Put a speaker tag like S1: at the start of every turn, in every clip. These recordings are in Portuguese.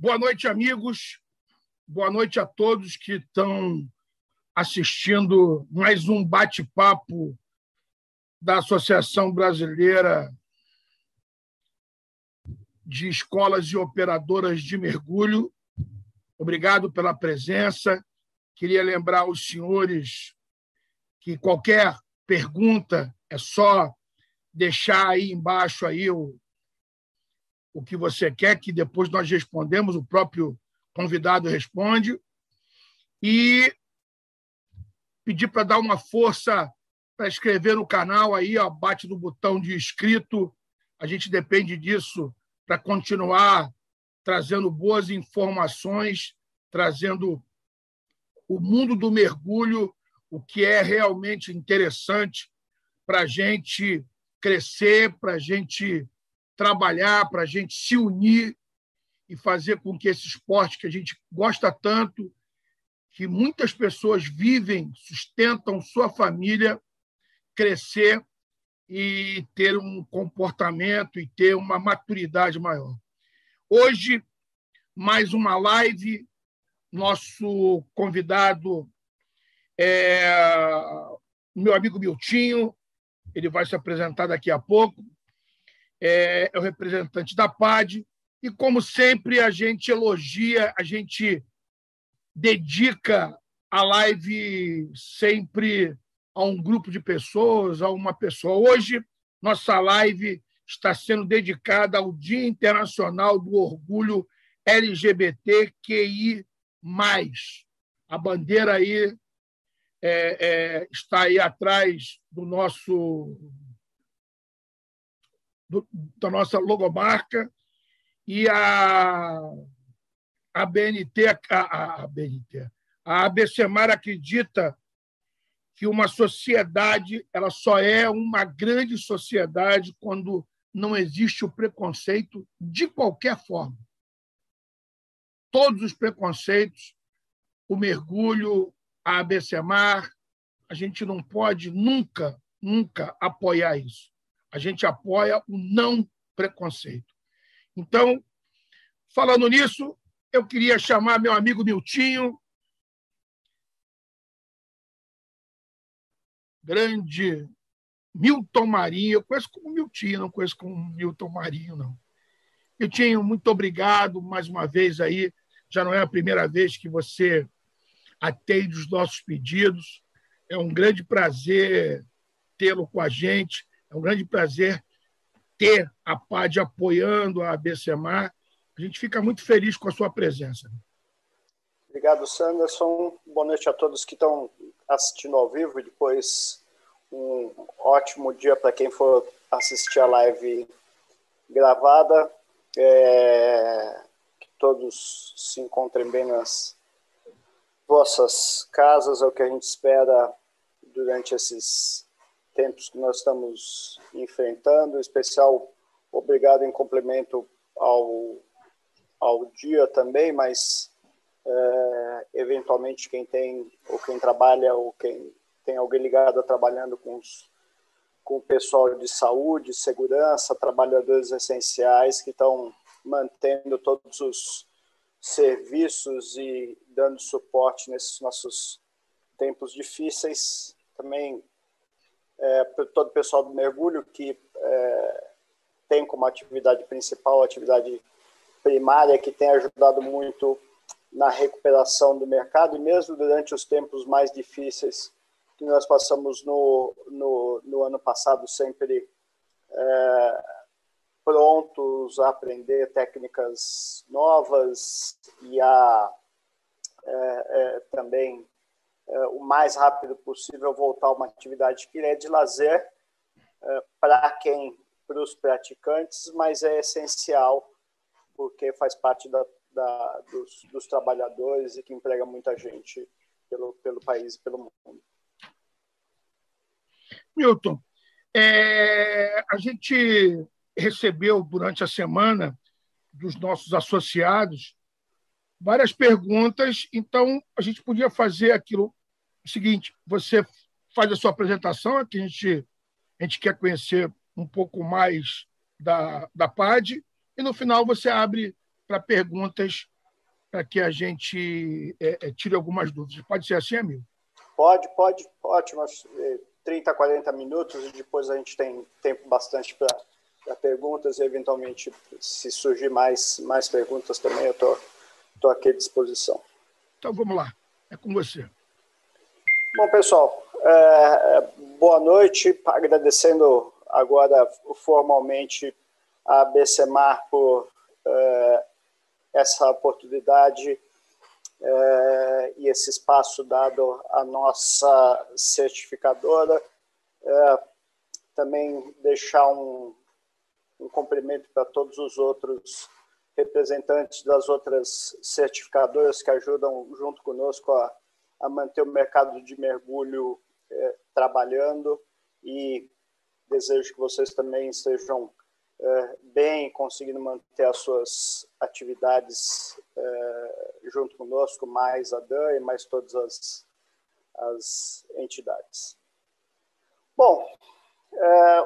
S1: Boa noite, amigos. Boa noite a todos que estão assistindo mais um bate-papo da Associação Brasileira de Escolas e Operadoras de Mergulho. Obrigado pela presença. Queria lembrar aos senhores que qualquer pergunta é só deixar aí embaixo aí o, o que você quer, que depois nós respondemos, o próprio convidado responde. E pedir para dar uma força para inscrever no canal aí, ó, bate no botão de inscrito. A gente depende disso para continuar trazendo boas informações, trazendo o mundo do mergulho, o que é realmente interessante para a gente crescer, para a gente trabalhar, para a gente se unir e fazer com que esse esporte que a gente gosta tanto, que muitas pessoas vivem, sustentam sua família, crescer e ter um comportamento e ter uma maturidade maior. Hoje, mais uma live. Nosso convidado é meu amigo Miltinho, ele vai se apresentar daqui a pouco é, é o representante da PAD, e, como sempre, a gente elogia, a gente dedica a live sempre a um grupo de pessoas, a uma pessoa. Hoje, nossa live está sendo dedicada ao Dia Internacional do Orgulho LGBTQI. A bandeira aí é, é, está aí atrás do nosso do, da nossa logomarca e a, a BNT, a, a BNT, a ABCMAR acredita que uma sociedade ela só é uma grande sociedade quando não existe o preconceito de qualquer forma. Todos os preconceitos, o mergulho, a ABCMAR, a gente não pode nunca, nunca apoiar isso a gente apoia o não preconceito. Então, falando nisso, eu queria chamar meu amigo Miltinho, grande Milton Marinho. Eu conheço como Miltinho, não conheço como Milton Marinho, não. Miltinho, muito obrigado mais uma vez aí. Já não é a primeira vez que você atende os nossos pedidos. É um grande prazer tê-lo com a gente. É um grande prazer ter a PAD apoiando a ABCMAR. A gente fica muito feliz com a sua presença.
S2: Obrigado, Sanderson. Boa noite a todos que estão assistindo ao vivo e depois um ótimo dia para quem for assistir a live gravada. É... Que todos se encontrem bem nas vossas casas, é o que a gente espera durante esses tempos que nós estamos enfrentando, em especial obrigado em complemento ao, ao dia também, mas é, eventualmente quem tem, ou quem trabalha, ou quem tem alguém ligado trabalhando com, os, com o pessoal de saúde, segurança, trabalhadores essenciais que estão mantendo todos os serviços e dando suporte nesses nossos tempos difíceis. Também é, todo o pessoal do mergulho que é, tem como atividade principal atividade primária, que tem ajudado muito na recuperação do mercado e mesmo durante os tempos mais difíceis que nós passamos no, no, no ano passado, sempre é, prontos a aprender técnicas novas e a é, é, também o mais rápido possível voltar a uma atividade que é de lazer uh, para quem, para os praticantes, mas é essencial porque faz parte da, da, dos, dos trabalhadores e que emprega muita gente pelo, pelo país e pelo mundo.
S1: Milton, é, a gente recebeu durante a semana dos nossos associados várias perguntas, então a gente podia fazer aquilo o seguinte: você faz a sua apresentação, que a gente, a gente quer conhecer um pouco mais da, da PAD, e no final você abre para perguntas para que a gente é, é, tire algumas dúvidas. Pode ser assim, amigo?
S2: Pode, pode. Ótimo. 30, 40 minutos e depois a gente tem tempo bastante para perguntas e, eventualmente, se surgir mais, mais perguntas também, eu estou aqui à disposição.
S1: Então, vamos lá. É com você.
S2: Bom, pessoal, é, boa noite. Agradecendo agora formalmente a BCMAR por é, essa oportunidade é, e esse espaço dado à nossa certificadora. É, também deixar um, um cumprimento para todos os outros representantes das outras certificadoras que ajudam junto conosco a, a manter o mercado de mergulho é, trabalhando e desejo que vocês também estejam é, bem, conseguindo manter as suas atividades é, junto conosco, mais a Dan e mais todas as, as entidades. Bom,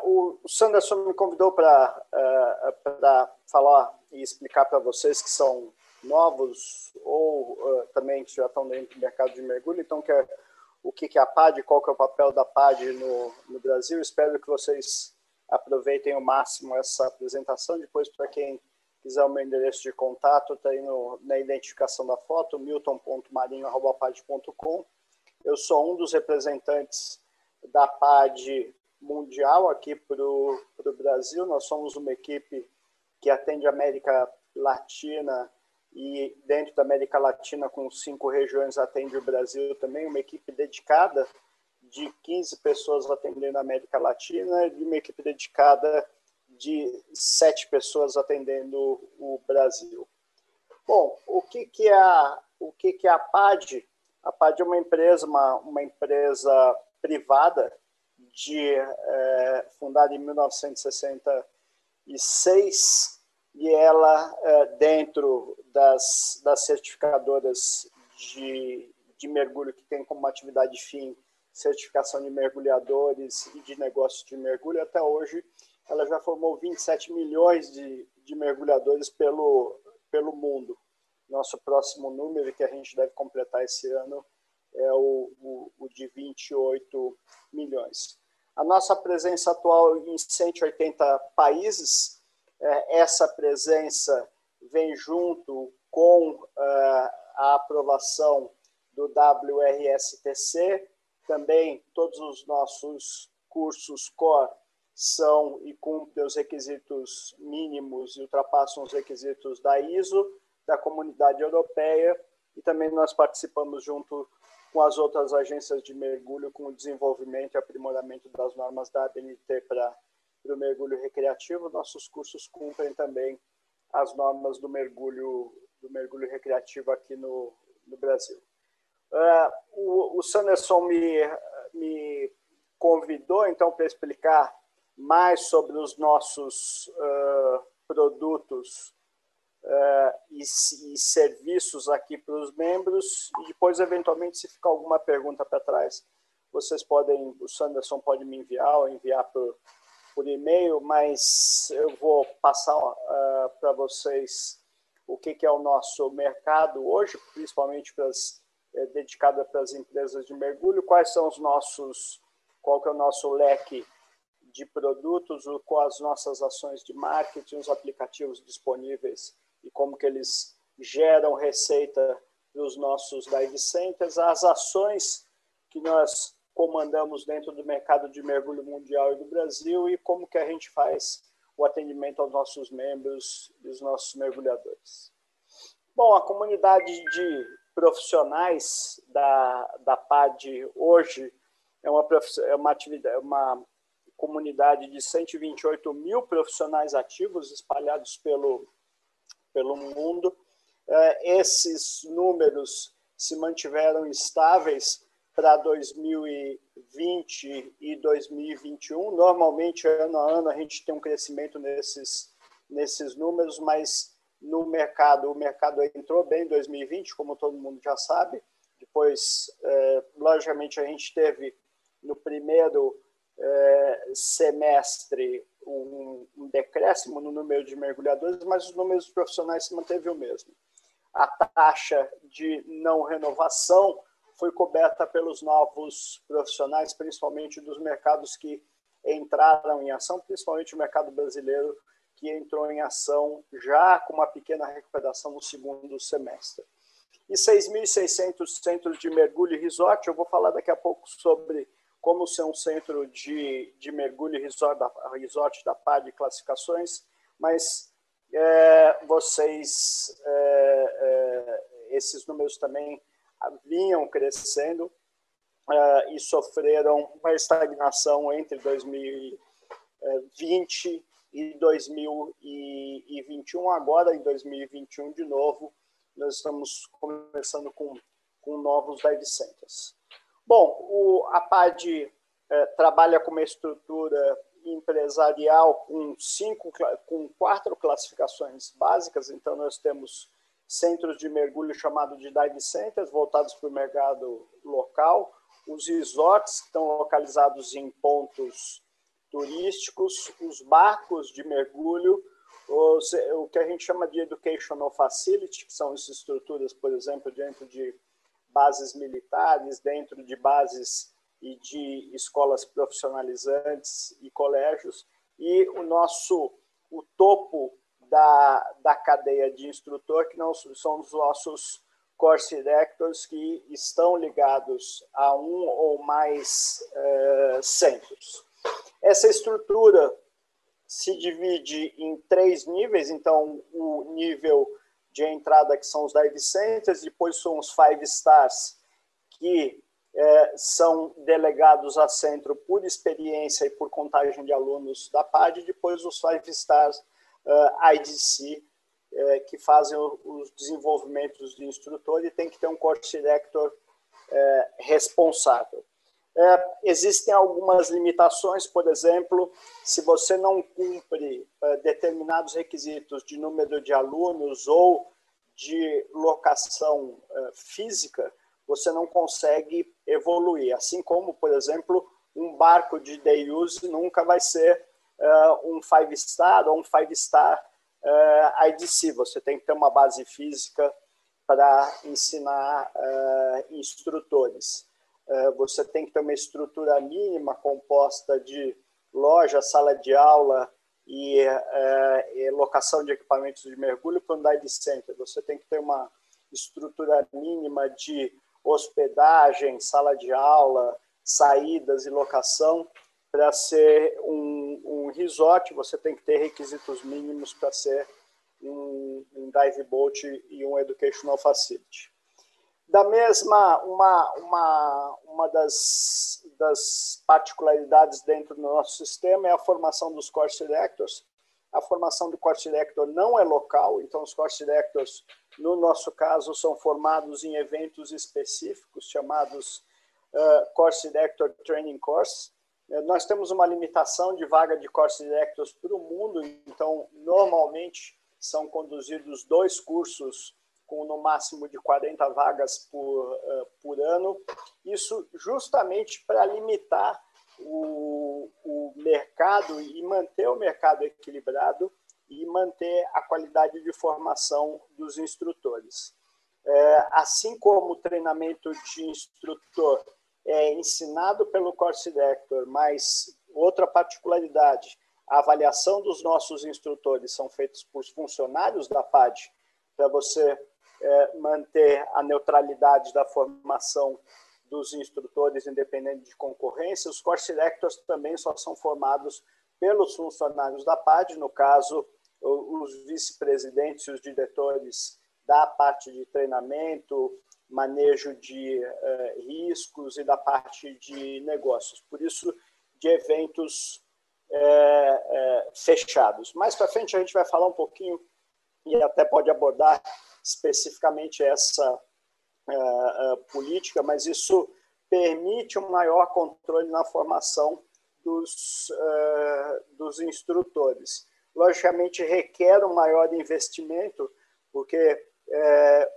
S2: o Sanderson me convidou para falar e explicar para vocês que são novos ou uh, também que já estão dentro do mercado de mergulho, então que é, o que é a PAD, qual que é o papel da PAD no, no Brasil. Espero que vocês aproveitem ao máximo essa apresentação. Depois, para quem quiser o meu endereço de contato, está aí no, na identificação da foto, milton.marinho.pad.com. Eu sou um dos representantes da PAD mundial aqui para o Brasil. Nós somos uma equipe que atende a América Latina e dentro da América Latina, com cinco regiões, atende o Brasil também, uma equipe dedicada de 15 pessoas atendendo a América Latina e uma equipe dedicada de sete pessoas atendendo o Brasil. Bom, o que, que é a, o que, que é a PAD? A PAD é uma empresa, uma, uma empresa privada de é, fundada em 1966 e ela é, dentro das, das certificadoras de, de mergulho que tem como atividade fim certificação de mergulhadores e de negócios de mergulho. Até hoje, ela já formou 27 milhões de, de mergulhadores pelo, pelo mundo. Nosso próximo número, que a gente deve completar esse ano, é o, o, o de 28 milhões. A nossa presença atual em 180 países, essa presença vem junto com uh, a aprovação do WRSTC, também todos os nossos cursos core são e cumprem os requisitos mínimos e ultrapassam os requisitos da ISO, da Comunidade Europeia, e também nós participamos junto com as outras agências de mergulho com o desenvolvimento e aprimoramento das normas da ABNT para o mergulho recreativo. Nossos cursos cumprem também as normas do mergulho do mergulho recreativo aqui no, no Brasil. Uh, o, o Sanderson me, me convidou, então, para explicar mais sobre os nossos uh, produtos uh, e, e, serviços aqui para os membros, e depois, eventualmente, se ficar alguma pergunta para trás, vocês podem, o Sanderson pode me enviar ou enviar por, por e-mail, mas eu vou passar para vocês o que, que é o nosso mercado hoje, principalmente para as é, dedicada para as empresas de mergulho, quais são os nossos, qual que é o nosso leque de produtos, quais as nossas ações de marketing, os aplicativos disponíveis e como que eles geram receita para os nossos dive centers, as ações que nós comandamos dentro do mercado de mergulho mundial e do Brasil e como que a gente faz o atendimento aos nossos membros e os nossos mergulhadores. Bom, a comunidade de profissionais da, da PAD hoje é uma, é uma atividade, é uma comunidade de 128 mil profissionais ativos espalhados pelo, pelo mundo. É, esses números se mantiveram estáveis para 2020 e 2021. Normalmente, ano a ano, a gente tem um crescimento nesses, nesses números, mas no mercado. O mercado entrou bem em 2020, como todo mundo já sabe. Depois, é, logicamente, a gente teve no primeiro é, semestre um, um decréscimo no número de mergulhadores, mas os números profissionais se manteve o mesmo. A taxa de não renovação foi coberta pelos novos profissionais, principalmente dos mercados que entraram em ação, principalmente o mercado brasileiro, que entrou em ação já com uma pequena recuperação no segundo semestre. E 6.600 centros de mergulho e resort, eu vou falar daqui a pouco sobre como ser um centro de, de mergulho e resort da, resort da PAD de classificações, mas é, vocês, é, é, esses números também vinham crescendo é, e sofreram uma estagnação entre 2020 e 2021. Agora, em 2021, de novo, nós estamos começando com, com novos dive centers. Bom, o, a PAD é, trabalha com uma estrutura empresarial com cinco, com quatro classificações básicas. Então, nós temos centros de mergulho chamado de dive centers, voltados para o mercado local, os resorts que estão localizados em pontos turísticos, os barcos de mergulho, os, o que a gente chama de educational facility, que são as estruturas, por exemplo, dentro de bases militares, dentro de bases e de escolas profissionalizantes e colégios, e o nosso o topo da, da cadeia de instrutor, que não são os nossos course directors que estão ligados a um ou mais uh, centros. Essa estrutura se divide em três níveis, então o nível de entrada que são os dive centers, depois são os five stars que é, são delegados a centro por experiência e por contagem de alunos da PAD, depois os five stars uh, IDC uh, que fazem os desenvolvimentos de instrutor e tem que ter um course director uh, responsável. É, existem algumas limitações, por exemplo, se você não cumpre determinados requisitos de número de alunos ou de locação física, você não consegue evoluir. Assim como, por exemplo, um barco de day use nunca vai ser uh, um five star ou um five star uh, IDC. Você tem que ter uma base física para ensinar uh, instrutores. você tem que ter uma estrutura mínima composta de loja, sala de aula e, e locação de equipamentos de mergulho para um dive center. Você tem que ter uma estrutura mínima de hospedagem, sala de aula, saídas e locação para ser um, um resort, você tem que ter requisitos mínimos para ser um, um dive boat e um educational facility. Da mesma, uma, uma, uma das, das particularidades dentro do nosso sistema é a formação dos course directors. A formação do course director não é local, então os course directors, no nosso caso, são formados em eventos específicos chamados uh, Course Director Training Course, nós temos uma limitação de vaga de course directors para o mundo, então, normalmente, são conduzidos dois cursos com no máximo de 40 vagas por, uh, por ano. Isso justamente para limitar o, o mercado e manter o mercado equilibrado e manter a qualidade de formação dos instrutores. É, assim como o treinamento de instrutor é ensinado pelo course director, mas outra particularidade, a avaliação dos nossos instrutores são feitos por funcionários da PAD, para você é, manter a neutralidade da formação dos instrutores, independente de concorrência. Os course directors também só são formados pelos funcionários da PAD, no caso, os vice-presidentes e os diretores da parte de treinamento, manejo de uh, riscos e da parte de negócios. Por isso, de eventos é, é, fechados. Mais para frente, a gente vai falar um pouquinho e até pode abordar especificamente essa uh, política, mas isso permite um maior controle na formação dos, dos instrutores. Logicamente, requer um maior investimento, porque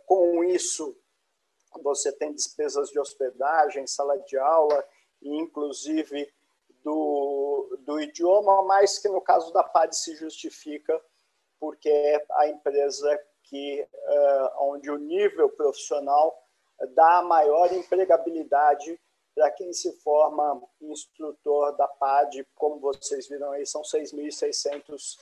S2: com isso você tem despesas de hospedagem, sala de aula, e inclusive do, do idioma, mas que no caso da PAD se justifica porque é a empresa que uh, onde o nível profissional dá maior empregabilidade para quem se forma instrutor da PAD, como vocês viram aí, são 6.600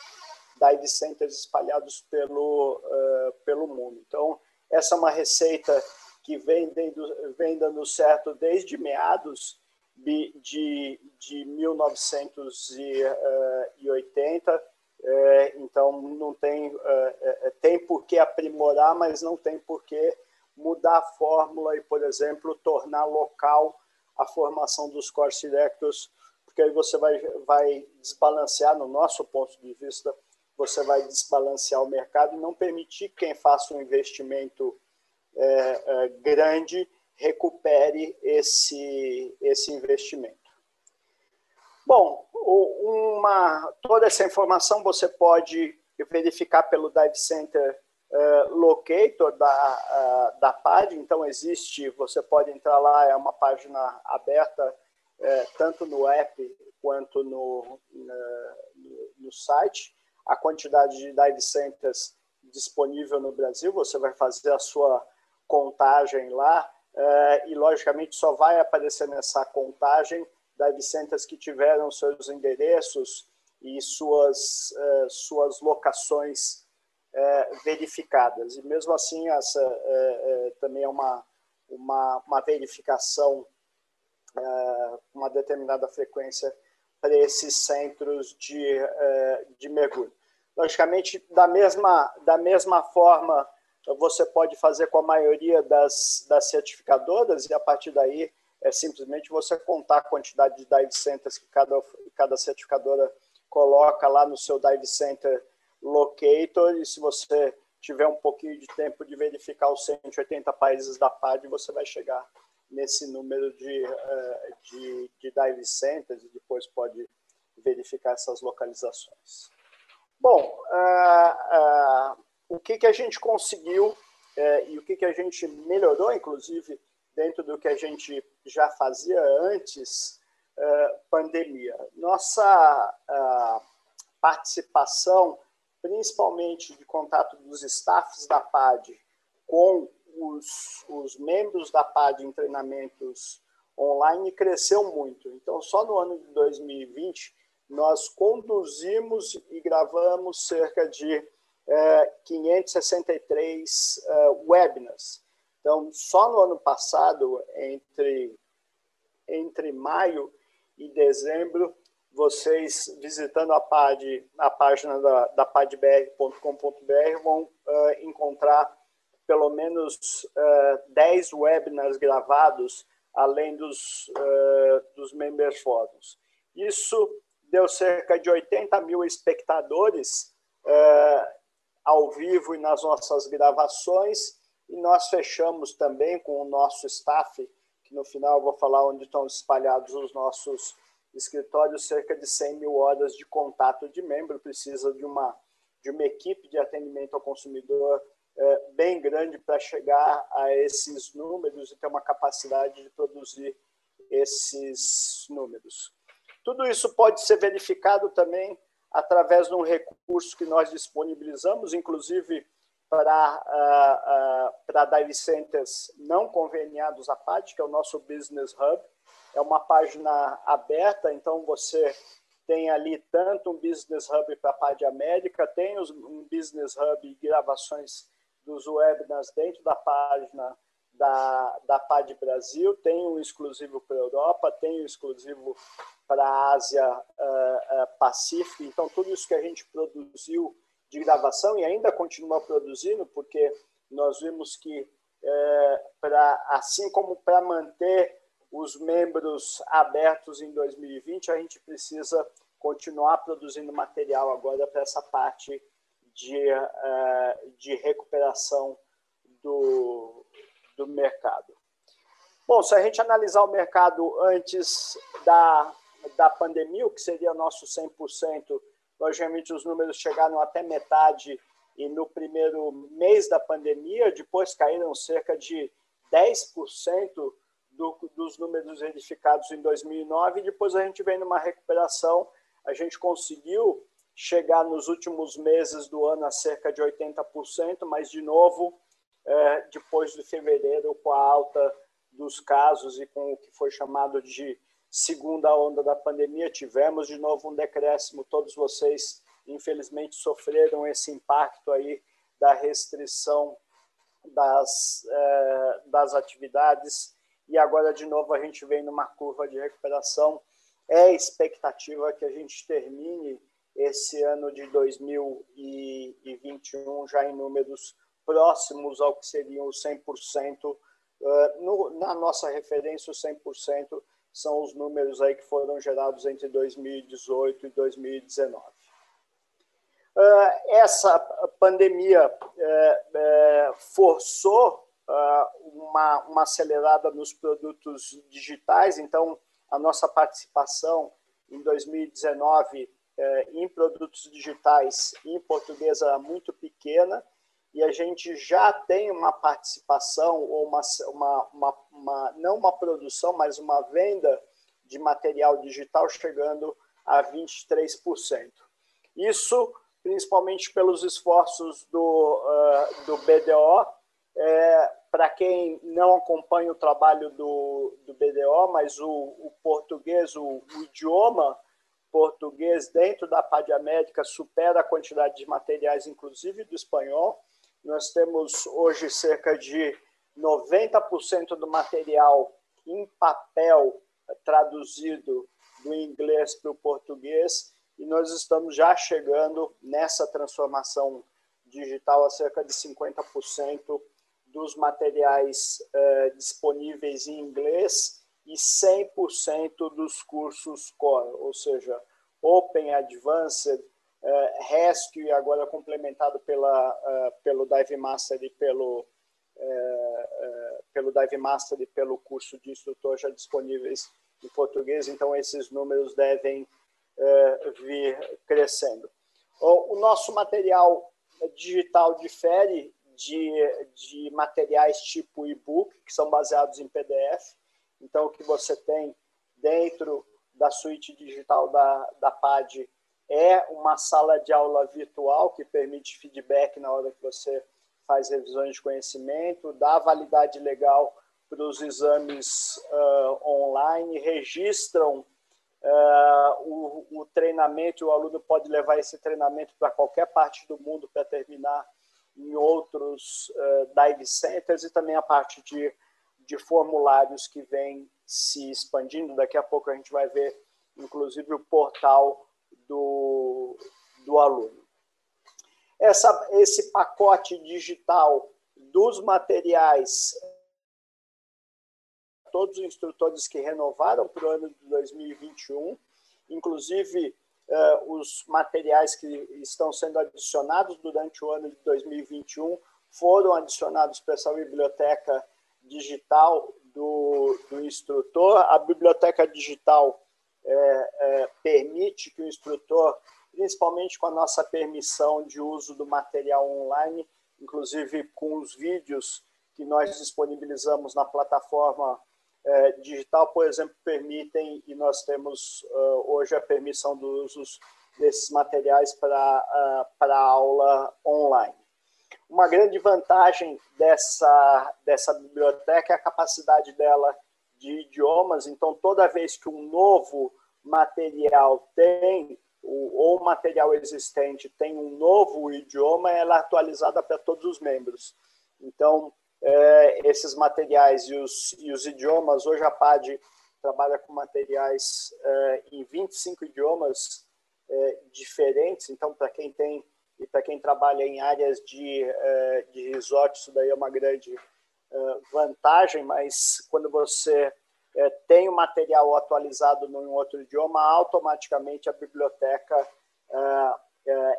S2: dive centers espalhados pelo, uh, pelo mundo. Então, essa é uma receita que vem, dando, vem dando certo desde meados de, de, de 1980. É, então, não tem, é, tem por que aprimorar, mas não tem por que mudar a fórmula e, por exemplo, tornar local a formação dos directors, porque aí você vai, vai desbalancear, no nosso ponto de vista, você vai desbalancear o mercado e não permitir que quem faça um investimento é, é, grande recupere esse, esse investimento. Bom, uma, toda essa informação você pode verificar pelo Dive Center uh, Locator da, uh, da PAD, então existe, você pode entrar lá, é uma página aberta uh, tanto no app quanto no, no, site, a quantidade de dive centers disponível no Brasil, você vai fazer a sua contagem lá uh, e, logicamente, só vai aparecer nessa contagem dive centers que tiveram seus endereços e suas, uh, suas locações uh, verificadas. E, mesmo assim, essa também é uma, uma, uma verificação uma determinada frequência para esses centros de, de mergulho. Logicamente, da mesma, da mesma forma você pode fazer com a maioria das, das certificadoras e a partir daí é simplesmente você contar a quantidade de dive centers que cada, cada certificadora coloca lá no seu dive center locator e se você tiver um pouquinho de tempo de verificar os 180 países da PAD, você vai chegar nesse número de, eh, de, de dive centers e depois pode verificar essas localizações. Bom, uh, uh, o que, que a gente conseguiu é, e o que, que a gente melhorou, inclusive, dentro do que a gente já fazia antes é, pandemia. Nossa é, participação, principalmente de contato dos staffs da PAD com os, os membros da PAD em treinamentos online, cresceu muito. Então, só no ano de 2020, nós conduzimos e gravamos cerca de 563 é, webinars. Então, só no ano passado, entre, entre maio e dezembro, vocês visitando a, PAD, a página da, da padbr.com.br vão uh, encontrar pelo menos uh, 10 webinars gravados, além dos, uh, dos members fóruns. Isso deu cerca de 80 mil espectadores uh, ao vivo e nas nossas gravações, e nós fechamos também com o nosso staff, que no final vou falar onde estão espalhados os nossos escritórios, cerca de 100 mil horas de contato de membro, precisa de uma, de uma equipe de atendimento ao consumidor é, bem grande para chegar a esses números e ter uma capacidade de produzir esses números. Tudo isso pode ser verificado também através de um recurso que nós disponibilizamos, inclusive para, uh, uh, para dive centers não conveniados à PAD, que é o nosso Business Hub. É uma página aberta, então você tem ali tanto um Business Hub para a PAD América, tem um Business Hub e gravações dos webinars dentro da página da, da PAD Brasil, tem um exclusivo para a Europa, tem um exclusivo para a Ásia uh, uh, Pacífico. Então, tudo isso que a gente produziu de gravação e ainda continua produzindo, porque nós vimos que, uh, pra, assim como para manter os membros abertos em 2020, a gente precisa continuar produzindo material agora para essa parte de, de recuperação do, do mercado. Bom, se a gente analisar o mercado antes da, da pandemia, o que seria nosso 100%, logicamente os números chegaram até metade e no primeiro mês da pandemia, depois caíram cerca de 10% do, dos números verificados em 2009 e depois a gente vem numa recuperação a gente conseguiu chegar nos últimos meses do ano a cerca de 80%, mas, de novo, depois de fevereiro, com a alta dos casos e com o que foi chamado de segunda onda da pandemia, tivemos de novo um decréscimo. Todos vocês, infelizmente, sofreram esse impacto aí da restrição das, é, das atividades e agora, de novo, a gente vem numa curva de recuperação. É expectativa que a gente termine esse ano de 2021 já em números próximos ao que seriam os 100%. No, na nossa referência, os 100% são os números aí que foram gerados entre 2018 e 2019. Essa pandemia forçou uma, uma acelerada nos produtos digitais, então a nossa participação em 2019 em produtos digitais em português era muito pequena e a gente já tem uma participação ou uma, uma, uma, uma, não uma produção, mas uma venda de material digital chegando a 23%. Isso principalmente pelos esforços do, uh, do BDO. É, Para quem não acompanha o trabalho do, do BDO, mas o, o português, o, o idioma português dentro da Pádia Médica supera a quantidade de materiais, inclusive do espanhol. Nós temos hoje cerca de 90% do material em papel traduzido do inglês para o português e nós estamos já chegando nessa transformação digital a cerca de 50% dos materiais eh, disponíveis em inglês e 100% dos cursos core, ou seja, Open, Advanced, uh, Rescue, agora complementado pela, uh, pelo Dive Master e pelo, uh, pelo Dive Master e pelo curso de instrutor já disponíveis em português, então esses números devem vir crescendo. O, nosso material digital difere de, de materiais tipo e-book, que são baseados em PDF, então, o que você tem dentro da suíte digital da, da PAD é uma sala de aula virtual que permite feedback na hora que você faz revisões de conhecimento, dá validade legal para os exames uh, online, registram uh, o, o, treinamento, o aluno pode levar esse treinamento para qualquer parte do mundo para terminar em outros uh, dive centers e também a parte de de formulários que vem se expandindo. Daqui a pouco a gente vai ver, inclusive, o portal do, do aluno. Essa, esse pacote digital dos materiais, todos os instrutores que renovaram para o ano de 2021, inclusive uh, os materiais que estão sendo adicionados durante o ano de 2021 foram adicionados para essa biblioteca digital do, do instrutor. A biblioteca digital é, é, permite que o instrutor, principalmente com a nossa permissão de uso do material online, inclusive com os vídeos que nós disponibilizamos na plataforma é, digital, por exemplo, permitem, e nós temos uh, hoje a permissão do uso desses materiais para uh, aula online. Uma grande vantagem dessa, dessa biblioteca é a capacidade dela de idiomas. Então, toda vez que um novo material tem, ou material existente tem um novo idioma, ela é atualizada para todos os membros. Então, é, esses materiais e os, e os idiomas, hoje a PAD trabalha com materiais é, em 25 idiomas é, diferentes. Então, para quem tem e para quem trabalha em áreas de, uh, de resort, isso daí é uma grande vantagem, mas quando você uh, tem o material atualizado em outro idioma, automaticamente a biblioteca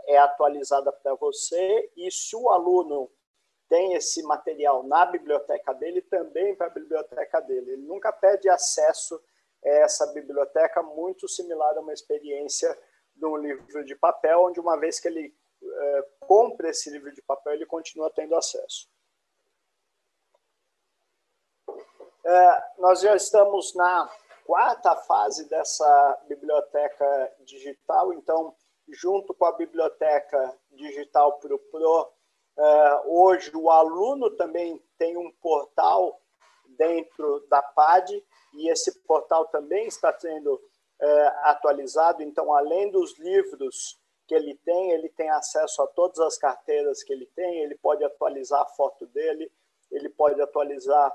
S2: é atualizada para você, e se o aluno tem esse material na biblioteca dele, também para a biblioteca dele. Ele nunca pede acesso a essa biblioteca, muito similar a uma experiência de um livro de papel, onde uma vez que ele compra esse livro de papel, ele continua tendo acesso. É, nós já estamos na quarta fase dessa biblioteca digital. Então, junto com a biblioteca digital para o Pro, uh, hoje o aluno também tem um portal dentro da PAD e esse portal também está sendo uh, atualizado. Então, além dos livros que ele tem, ele tem acesso a todas as carteiras que ele tem, ele pode atualizar a foto dele, ele pode atualizar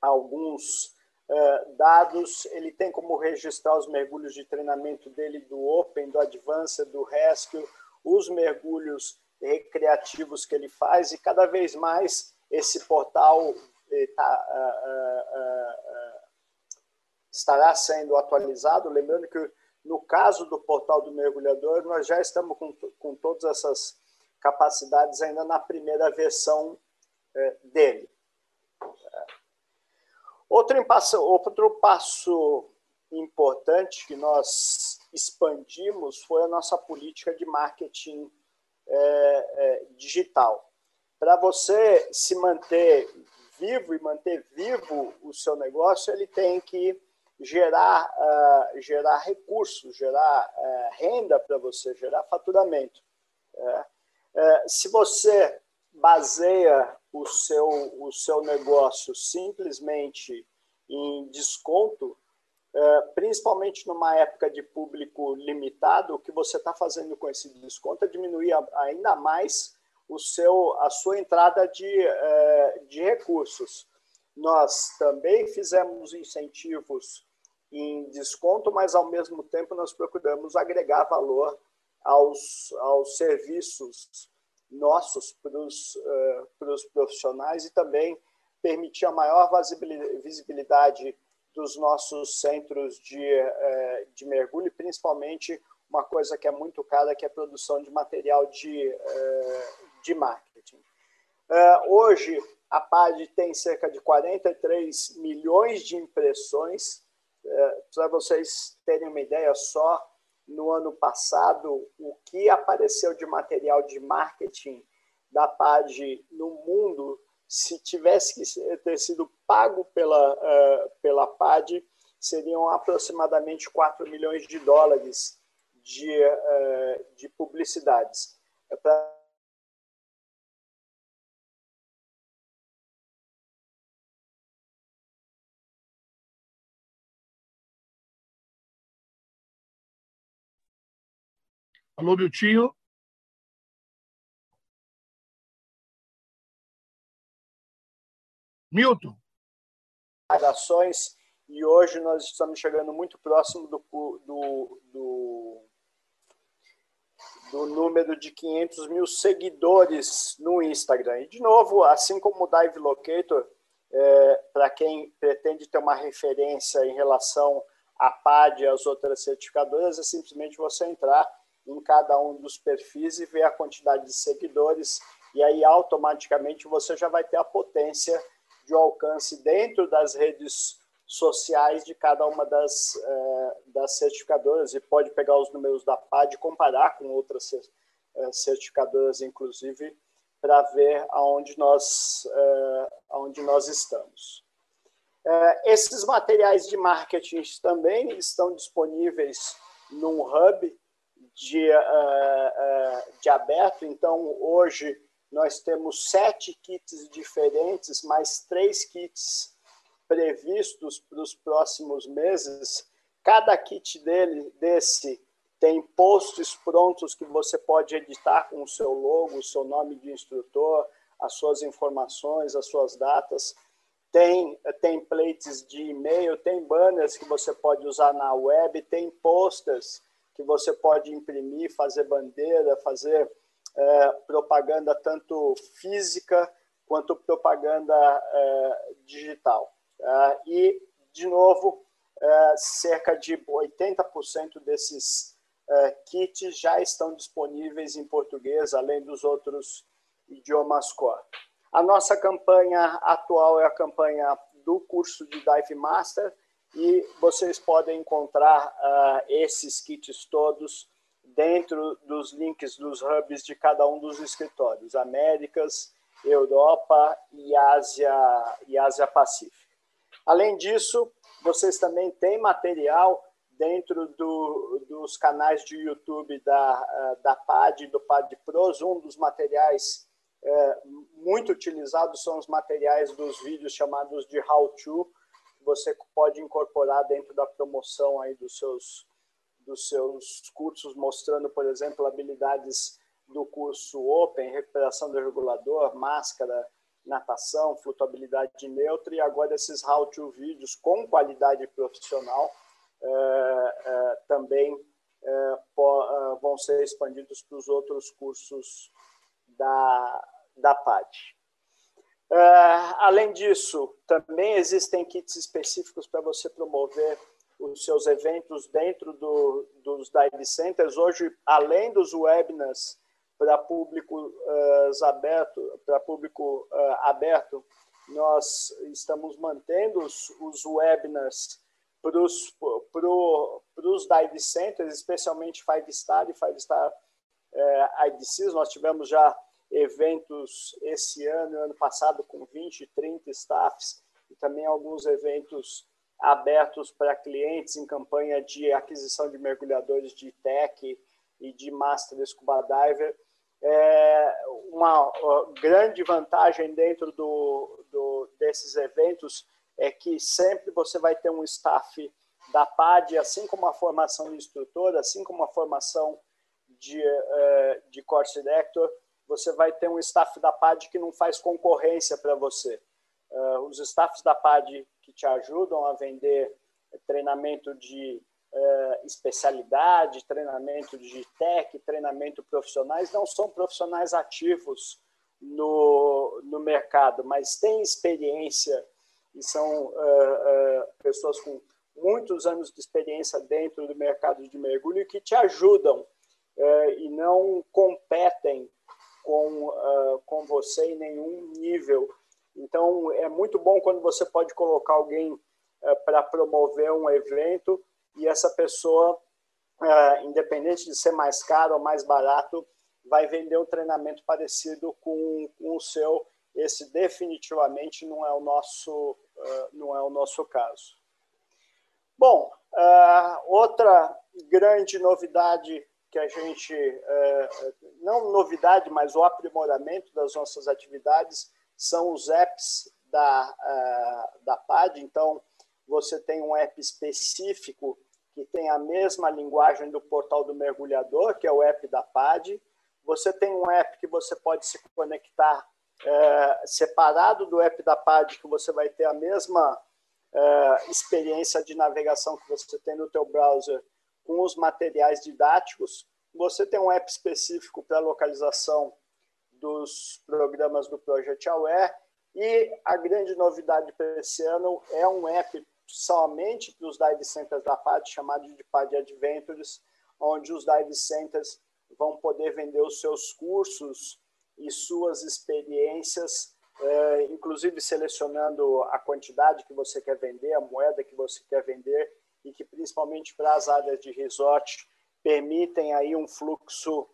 S2: alguns uh, dados, ele tem como registrar os mergulhos de treinamento dele do Open, do Advanced, do Rescue, os mergulhos recreativos que ele faz, e cada vez mais esse portal tá, uh, uh, estará sendo atualizado. Lembrando que no caso do portal do mergulhador, nós já estamos com, com todas essas capacidades ainda na primeira versão dele. Outro passo, outro passo importante que nós expandimos foi a nossa política de marketing é, é, digital. Para você se manter vivo e manter vivo o seu negócio, ele tem que gerar, uh, gerar recursos, gerar uh, renda para você, gerar faturamento. Uh, se você baseia o seu, o seu negócio simplesmente em desconto, principalmente numa época de público limitado, o que você está fazendo com esse desconto é diminuir ainda mais o seu, a sua entrada de, de recursos. Nós também fizemos incentivos em desconto, mas ao mesmo tempo nós procuramos agregar valor aos, aos serviços nossos para os, uh, os profissionais e também permitir a maior visibilidade dos nossos centros de, uh, de mergulho, principalmente uma coisa que é muito cara, que é a produção de material de, uh, de marketing. hoje, a PAD tem cerca de 43 milhões de impressões para vocês terem uma ideia só, no ano passado, o que apareceu de material de marketing da PAD no mundo, se tivesse que ter sido pago pela, uh, pela PAD, seriam aproximadamente 4 milhões de dólares de, uh, de publicidades. É para
S1: Alô, Miltinho? Milton.
S2: Ações, e hoje nós estamos chegando muito próximo do, do, do, do número de 500 mil seguidores no Instagram. E, de novo, assim como o Dive Locator, é, para quem pretende ter uma referência em relação à PAD e às outras certificadoras, é simplesmente você entrar em cada um dos perfis e ver a quantidade de seguidores, e aí automaticamente você já vai ter a potência de alcance dentro das redes sociais de cada uma das, uh, das certificadoras e pode pegar os números da PAD e comparar com outras uh, certificadoras, inclusive, para ver aonde nós, uh, aonde nós estamos. esses materiais de marketing também estão disponíveis num hub de, uh, de aberto. Então, hoje, nós temos sete kits diferentes, mais três kits previstos para os próximos meses. Cada kit dele, desse tem posts prontos que você pode editar com o seu logo, o seu nome de instrutor, as suas informações, as suas datas. Tem templates de e-mail, tem banners que você pode usar na web, tem posters que você pode imprimir, fazer bandeira, fazer é, propaganda tanto física quanto propaganda é, digital. É, e, de novo, é, cerca de 80% desses é, kits já estão disponíveis em português, além dos outros idiomas core. A nossa campanha atual é a campanha do curso de Dive Master, e vocês podem encontrar uh, esses kits todos dentro dos links dos hubs de cada um dos escritórios, Américas, Europa e Ásia, e Ásia Pacífica. Além disso, vocês também têm material dentro do, dos canais de YouTube da, da PAD, do PAD Pros. Um dos materiais é, muito utilizados são os materiais dos vídeos chamados de How To, você pode incorporar dentro da promoção aí dos seus, dos seus cursos, mostrando, por exemplo, habilidades do curso Open, recuperação do regulador, máscara, natação, flutuabilidade neutra, e agora esses how-to vídeos com qualidade profissional é, é, também é, vão ser expandidos para os outros cursos da, da PAD. Além disso, também existem kits específicos para você promover os seus eventos dentro do, dos dive centers. Hoje, além dos webinars para público uh, aberto, para público uh, aberto, nós estamos mantendo os, os webinars para os dive centers, especialmente Five Star e Five Star uh, IDCs. Nós tivemos já eventos esse ano, ano passado, com 20, 30 staffs, e também alguns eventos abertos para clientes em campanha de aquisição de mergulhadores de tech e de Master Scuba Diver é, uma grande vantagem dentro do, do, desses eventos é que sempre você vai ter um staff da PAD, assim como a formação de instrutor, assim como a formação de, é, de course director, você vai ter um staff da PAD que não faz concorrência para você. É, os staffs da PAD que te ajudam a vender treinamento de uh, especialidade, treinamento de tech, treinamento profissionais, não são profissionais ativos no, no mercado, mas têm experiência e são uh, uh, pessoas com muitos anos de experiência dentro do mercado de mergulho que te ajudam e não competem com, com você em nenhum nível. Então, é muito bom quando você pode colocar alguém para promover um evento e essa pessoa, é, independente de ser mais caro ou mais barato, vai vender um treinamento parecido com, com o seu. Esse definitivamente não é o nosso, não é o nosso caso. Bom, outra grande novidade que a gente, não novidade, mas o aprimoramento das nossas atividades são os apps da, da PAD. Então, você tem um app específico que tem a mesma linguagem do portal do mergulhador, que é o app da PAD. Você tem um app que você pode se conectar é, separado do app da PAD, que você vai ter a mesma é, experiência de navegação que você tem no teu browser com os materiais didáticos. Você tem um app específico para localização dos programas do Project Aware e a grande novidade para esse ano é um app somente para os dive centers da PAD, chamado de PAD Adventures, onde os dive centers vão poder vender os seus cursos e suas experiências, eh, inclusive selecionando a quantidade que você quer vender, a moeda que você quer vender, e que principalmente para as áreas de resort permitem aí um fluxo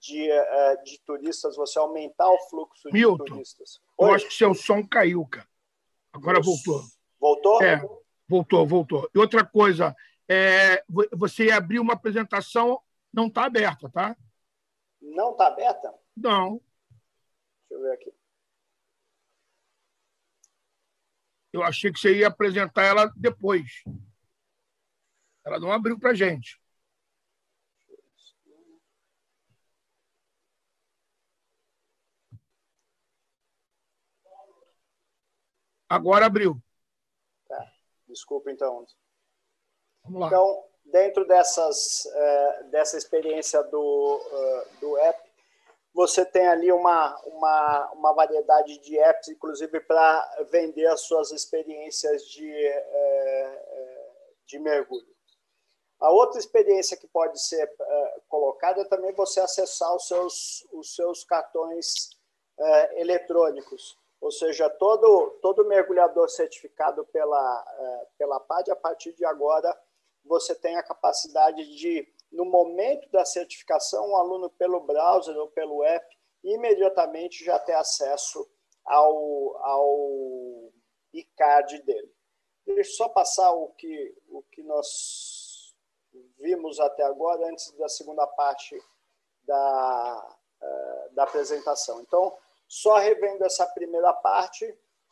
S2: de, eh, de turistas, você aumentar o fluxo
S1: Milton,
S2: de turistas.
S1: Oi? Eu acho que seu som caiu, cara. Agora voltou.
S2: Voltou?
S1: É. Voltou, voltou. E outra coisa, é, você ia abrir uma apresentação, não está aberta, tá?
S2: Não está aberta?
S1: Não.
S2: Deixa eu ver aqui.
S1: Eu achei que você ia apresentar ela depois. Ela não abriu para gente. Agora abriu.
S2: Desculpa, então.
S1: Vamos lá.
S2: Então, dentro dessas, uh, dessa experiência do, uh, do app, você tem ali uma, uma, uma variedade de apps, inclusive para vender as suas experiências de, uh, de mergulho. A outra experiência que pode ser colocada é também você acessar os seus, os seus cartões eletrônicos. Ou seja, todo, todo mergulhador certificado pela, é, pela PAD, a partir de agora, você tem a capacidade de, no momento da certificação, o aluno, pelo browser ou pelo app, imediatamente já ter acesso ao, ao e-card dele. deixa eu só passar o que, o que nós vimos até agora, antes da segunda parte da, uh, da apresentação. Então, só revendo essa primeira parte,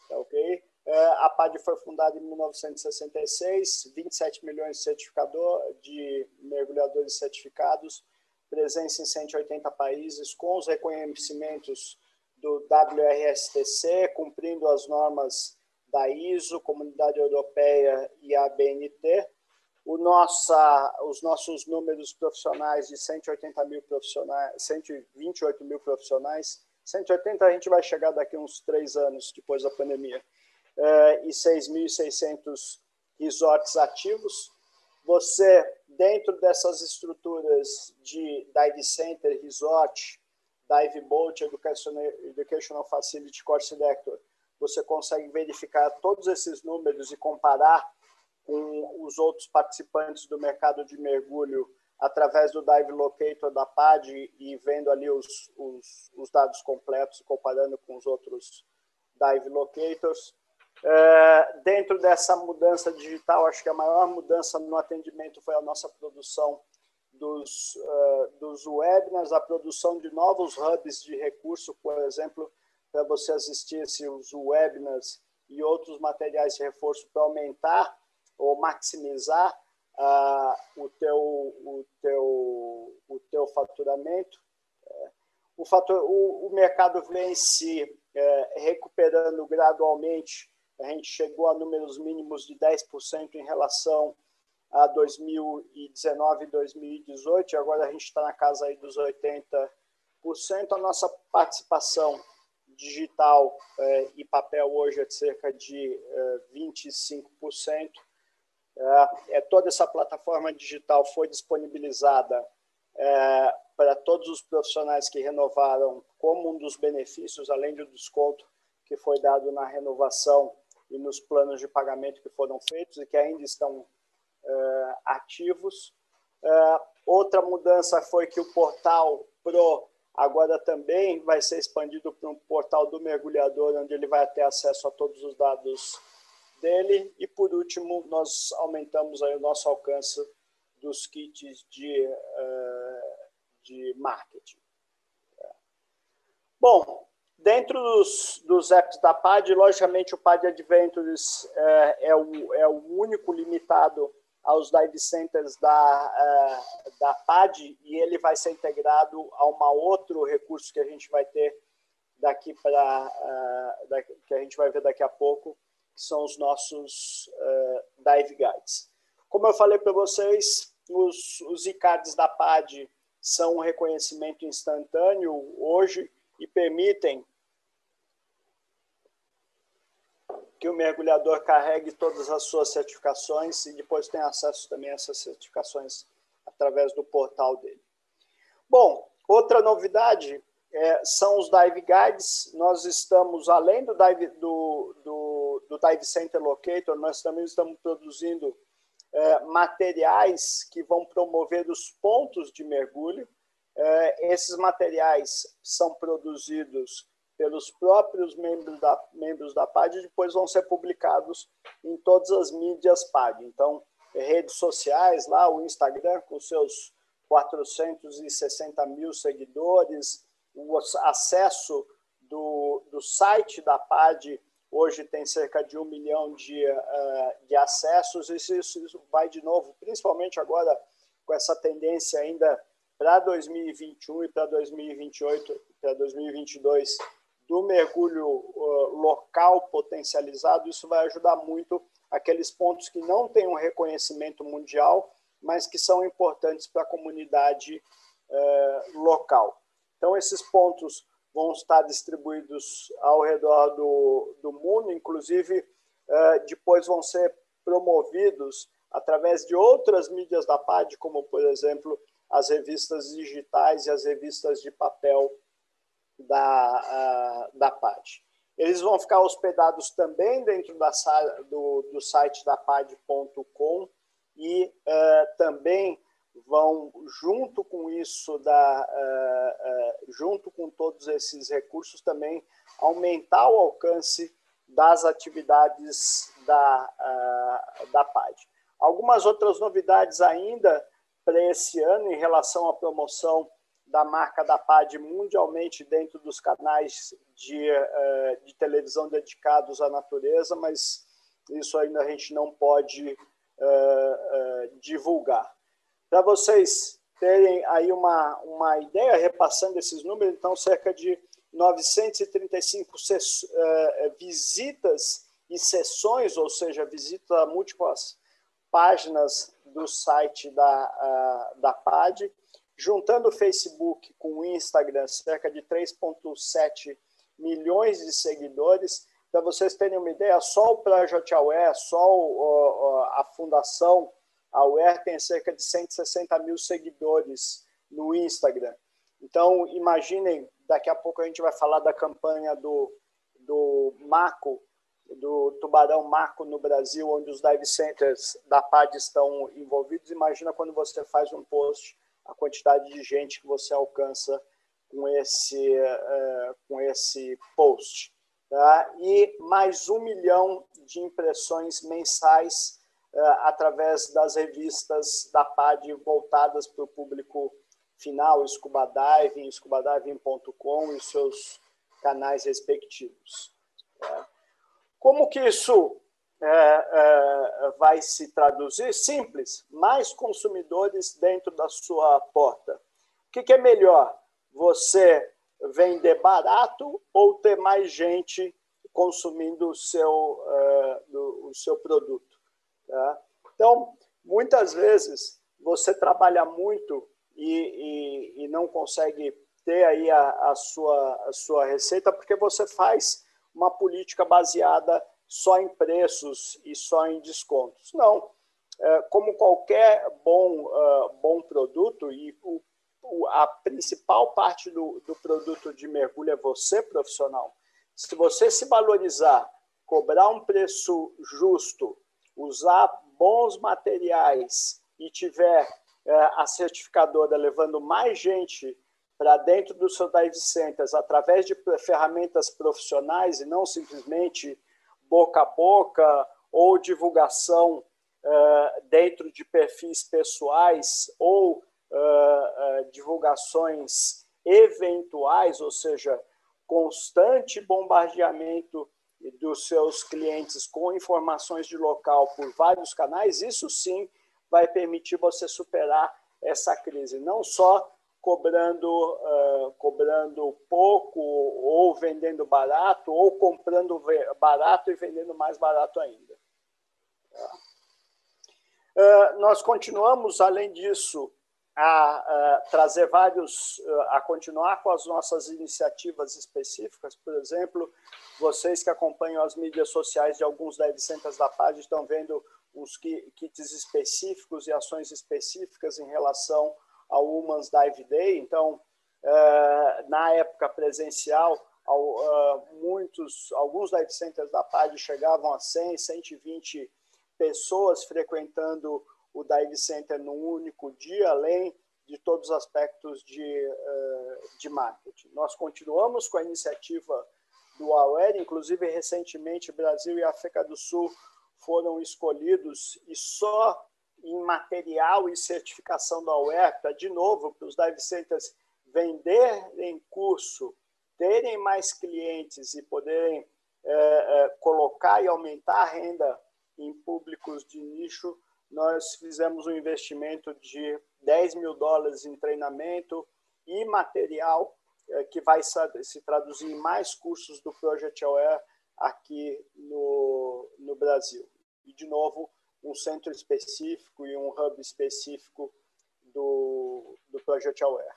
S2: tá ok? Uh, a PAD foi fundada em 1966, 27 milhões de, certificador, de mergulhadores certificados, presença em 180 países, com os reconhecimentos do WRSTC, cumprindo as normas da ISO, Comunidade Europeia e a BNT. O nossa, os nossos números profissionais de 180 mil profissionais, 128 mil profissionais, 180 a gente vai chegar daqui uns três anos depois da pandemia, eh, e 6.600 resorts ativos. Você, dentro dessas estruturas de dive center, resort, dive boat, educational, facility, course director, você consegue verificar todos esses números e comparar com os outros participantes do mercado de mergulho através do Dive Locator da PAD e vendo ali os, os, os dados completos, comparando com os outros Dive Locators. É, dentro dessa mudança digital, acho que a maior mudança no atendimento foi a nossa produção dos, uh, dos webinars, a produção de novos hubs de recurso, por exemplo, para você assistir os webinars e outros materiais de reforço para aumentar ou maximizar uh, o, teu, o, teu, o teu faturamento. o, fator, o, o mercado vem se uh, recuperando gradualmente. A gente chegou a números mínimos de 10% em relação a 2019 e 2018, e agora a gente está na casa aí dos 80%. A nossa participação digital eh, e papel hoje é de cerca de eh, 25%. É, é, toda essa plataforma digital foi disponibilizada é, para todos os profissionais que renovaram como um dos benefícios, além do desconto que foi dado na renovação e nos planos de pagamento que foram feitos e que ainda estão é, ativos. É, outra mudança foi que o portal Pro agora também vai ser expandido para um portal do mergulhador, onde ele vai ter acesso a todos os dados dele. E, por último, nós aumentamos aí o nosso alcance dos kits de, uh, de marketing. Bom, dentro dos, dos apps da PAD, logicamente o PAD Adventures é, é, o, é o único limitado aos dive centers da, uh, da PAD e ele vai ser integrado a um outro recurso que a gente vai ter daqui para que a gente vai ver daqui a pouco, que são os nossos uh, dive guides. Como eu falei para vocês, os, os ICADs da PAD são um reconhecimento instantâneo hoje e permitem que o mergulhador carregue todas as suas certificações e depois tenha acesso também a essas certificações através do portal dele. Bom, outra novidade é, são os dive guides. Nós estamos, além do dive, do, do, do dive Center Locator, nós também estamos produzindo é, materiais que vão promover os pontos de mergulho. É, esses materiais são produzidos pelos próprios membros da, membros da PAD e depois vão ser publicados em todas as mídias PAD. Então, redes sociais, lá o Instagram com seus 460 mil seguidores, o acesso do, do site da PAD hoje tem cerca de um milhão de, uh, de acessos, isso, isso vai de novo, principalmente agora com essa tendência ainda para 2021 e para 2028, para 2022, do mergulho uh, local potencializado, isso vai ajudar muito aqueles pontos que não têm um reconhecimento mundial, mas que são importantes para a comunidade uh, local. Então, esses pontos vão estar distribuídos ao redor do, do mundo, inclusive uh, depois vão ser promovidos através de outras mídias da PAD, como, por exemplo, as revistas digitais e as revistas de papel da, da PAD. Eles vão ficar hospedados também dentro da, do, do site da PAD.com e uh, também vão, junto com isso, da, uh, junto com todos esses recursos, também aumentar o alcance das atividades da, da PAD. Algumas outras novidades ainda para esse ano em relação à promoção da marca da PAD mundialmente dentro dos canais de, de televisão dedicados à natureza, mas isso ainda a gente não pode divulgar. Para vocês terem aí uma, uma ideia, repassando esses números, então, cerca de 935 visitas e sessões, ou seja, visita a múltiplas páginas do site da, da PAD, juntando o Facebook com o Instagram, cerca de 3,7 milhões de seguidores. Para vocês terem uma ideia, só o Project Aware, só a fundação Aware tem cerca de 160 mil seguidores no Instagram. Então, imaginem, daqui a pouco a gente vai falar da campanha do, do Marco, do Tubarão Marco no Brasil, onde os dive centers da PAD estão envolvidos. Imagina quando você faz um post a quantidade de gente que você alcança com esse, uh, com esse post. Tá? E mais um milhão de impressões mensais através das revistas da PAD voltadas para o público final, Scuba Diving, scubadiving.com e seus canais respectivos. Tá? Como que isso é, é, vai se traduzir? Simples, mais consumidores dentro da sua porta. O que, é melhor? Você vender barato ou ter mais gente consumindo o seu, o seu produto? Tá? Então, muitas vezes, você trabalha muito e, e, e não consegue ter aí a, a, sua, a sua receita porque você faz uma política baseada só em preços e só em descontos. Não. É, como qualquer bom, uh, bom produto, e o, a principal parte do, do produto de mergulho é você, profissional. Se você se valorizar, cobrar um preço justo, usar bons materiais e tiver uh, a certificadora levando mais gente para dentro do seu dive centers através de ferramentas profissionais e não simplesmente boca a boca ou divulgação uh, dentro de perfis pessoais ou uh, divulgações eventuais, ou seja, constante bombardeamento dos seus clientes com informações de local por vários canais, isso sim vai permitir você superar essa crise, não só cobrando, uh, cobrando pouco ou vendendo barato, ou comprando barato e vendendo mais barato ainda. Uh, nós continuamos, além disso, a, trazer vários, a continuar com as nossas iniciativas específicas. Por exemplo, vocês que acompanham as mídias sociais de alguns live centers da página estão vendo uns kits específicos e ações específicas em relação ao Women's Dive Day. Então, eh, na época presencial, eh, muitos, alguns dive centers da PAD chegavam a 100, 120 pessoas frequentando o dive center num único dia, além de todos os aspectos de, eh, de marketing. Nós continuamos com a iniciativa do AWARE, inclusive recentemente Brasil e África do Sul foram escolhidos e só em material e certificação da UERTA, de novo, para os dive centers venderem curso, terem mais clientes e poderem é, é, colocar e aumentar a renda em públicos de nicho, nós fizemos um investimento de 10 mil dólares em treinamento e material é, que vai se traduzir em mais cursos do Project Aware aqui no, no Brasil. E, de novo, um centro específico e um hub específico do, do Project Aware.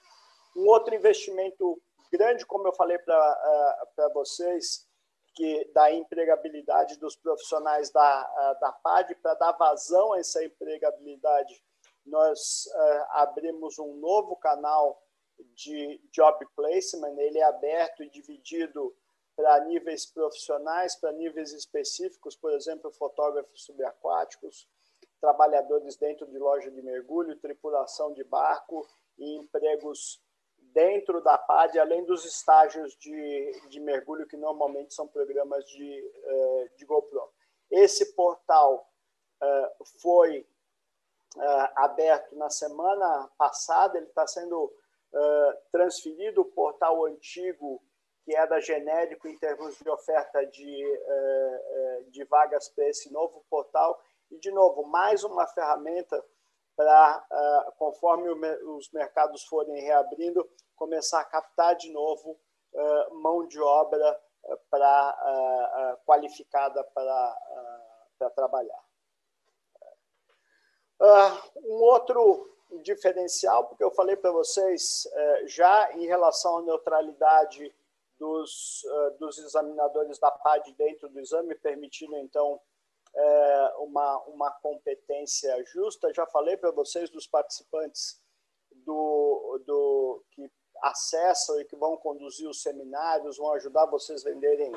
S2: Um outro investimento grande, como eu falei para uh, vocês, que da empregabilidade dos profissionais da, da PAD, para dar vazão a essa empregabilidade, nós uh, abrimos um novo canal de job placement, ele é aberto e dividido para níveis profissionais, para níveis específicos, por exemplo, fotógrafos subaquáticos, trabalhadores dentro de loja de mergulho, tripulação de barco e empregos dentro da PAD, além dos estágios de, de mergulho, que normalmente são programas de, eh, de GoPro. Esse portal foi aberto na semana passada, ele está sendo transferido o portal antigo que era genérico em termos de oferta de, de vagas para esse novo portal. E, de novo, mais uma ferramenta para, conforme os mercados forem reabrindo, começar a captar de novo mão de obra para, qualificada para, trabalhar. Um outro diferencial, porque eu falei para vocês já em relação à neutralidade dos, dos examinadores da PAD dentro do exame, permitindo então uma, uma competência justa. Já falei para vocês dos participantes do, do que acessam e que vão conduzir os seminários, vão ajudar vocês a venderem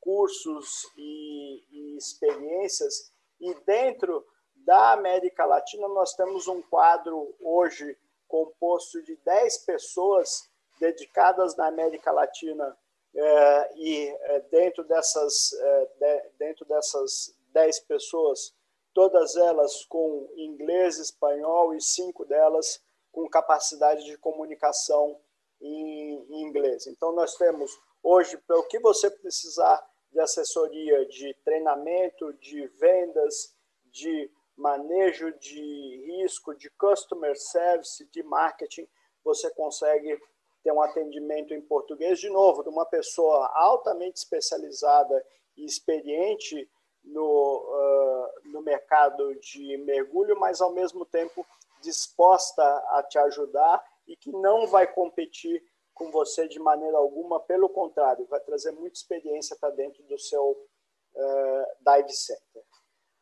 S2: cursos e, e experiências. E dentro da América Latina, nós temos um quadro hoje composto de 10 pessoas dedicadas na América Latina é, e é, dentro dessas é, de, dentro dessas 10 pessoas, todas elas com inglês, espanhol e cinco delas com capacidade de comunicação em, em inglês. Então, nós temos hoje, para o que você precisar de assessoria, de treinamento, de vendas, de manejo de risco, de customer service, de marketing, você consegue ter um atendimento em português, de novo, de uma pessoa altamente especializada e experiente no, uh, no mercado de mergulho, mas ao mesmo tempo disposta a te ajudar e que não vai competir com você de maneira alguma, pelo contrário, vai trazer muita experiência para dentro do seu uh, dive center.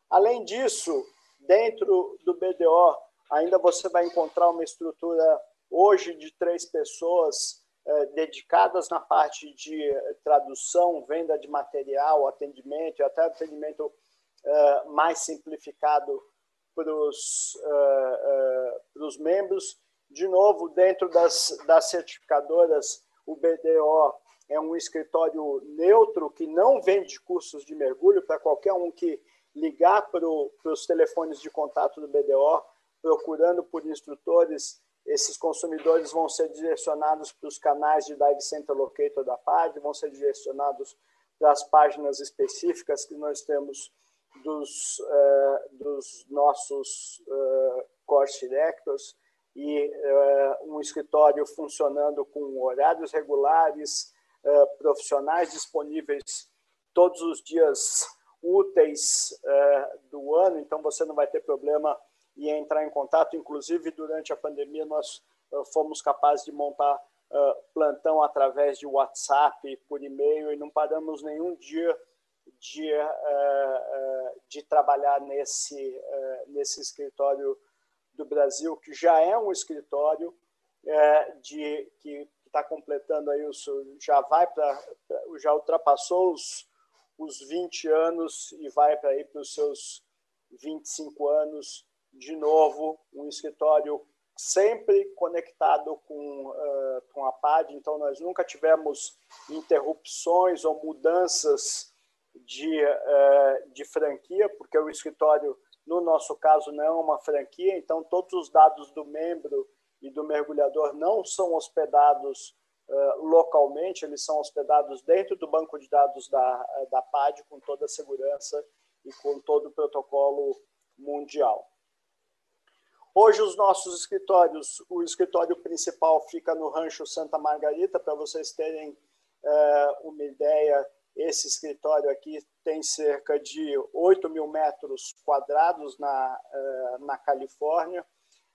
S2: Além disso, dentro do BDO, ainda você vai encontrar uma estrutura hoje de três pessoas dedicadas na parte de tradução, venda de material, atendimento e até atendimento uh, mais simplificado para os membros. De novo, dentro das, das certificadoras, o BDO é um escritório neutro que não vende cursos de mergulho. Para qualquer um que ligar para os telefones de contato do BDO, procurando por instrutores, esses consumidores vão ser direcionados para os canais de Dive Center Locator da PAD, vão ser direcionados para as páginas específicas que nós temos dos, uh, dos nossos uh, course directors, e uh, um escritório funcionando com horários regulares, uh, profissionais disponíveis todos os dias úteis do ano, então você não vai ter problema em entrar em contato. Inclusive, durante a pandemia, nós fomos capazes de montar plantão através de WhatsApp, por e-mail, e não paramos nenhum dia de, de trabalhar nesse, nesse escritório do Brasil, que já é um escritório de que está completando aí, o, já vai para, já ultrapassou os, os 20 anos e vai para aí para os seus 25 anos de novo, um escritório sempre conectado com, uh, com a PAD, então nós nunca tivemos interrupções ou mudanças de, uh, de franquia, porque o escritório no nosso caso, não é uma franquia, então todos os dados do membro e do mergulhador não são hospedados uh, localmente, eles são hospedados dentro do banco de dados da, da PAD, com toda a segurança e com todo o protocolo mundial. Hoje, os nossos escritórios, o escritório principal fica no Rancho Santa Margarita, para vocês terem uh, uma ideia esse escritório aqui tem cerca de 8 mil metros quadrados na, eh, na Califórnia.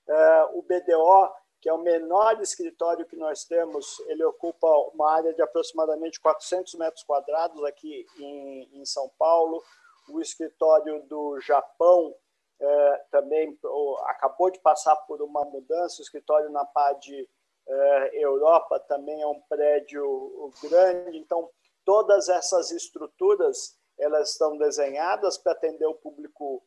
S2: Eh, o BDO, que é o menor escritório que nós temos, ele ocupa uma área de aproximadamente 400 metros quadrados aqui em, em São Paulo. O escritório do Japão eh, também acabou de passar por uma mudança. O escritório na PAD Europa também é um prédio grande. Então, Todas essas estruturas elas estão desenhadas para atender o público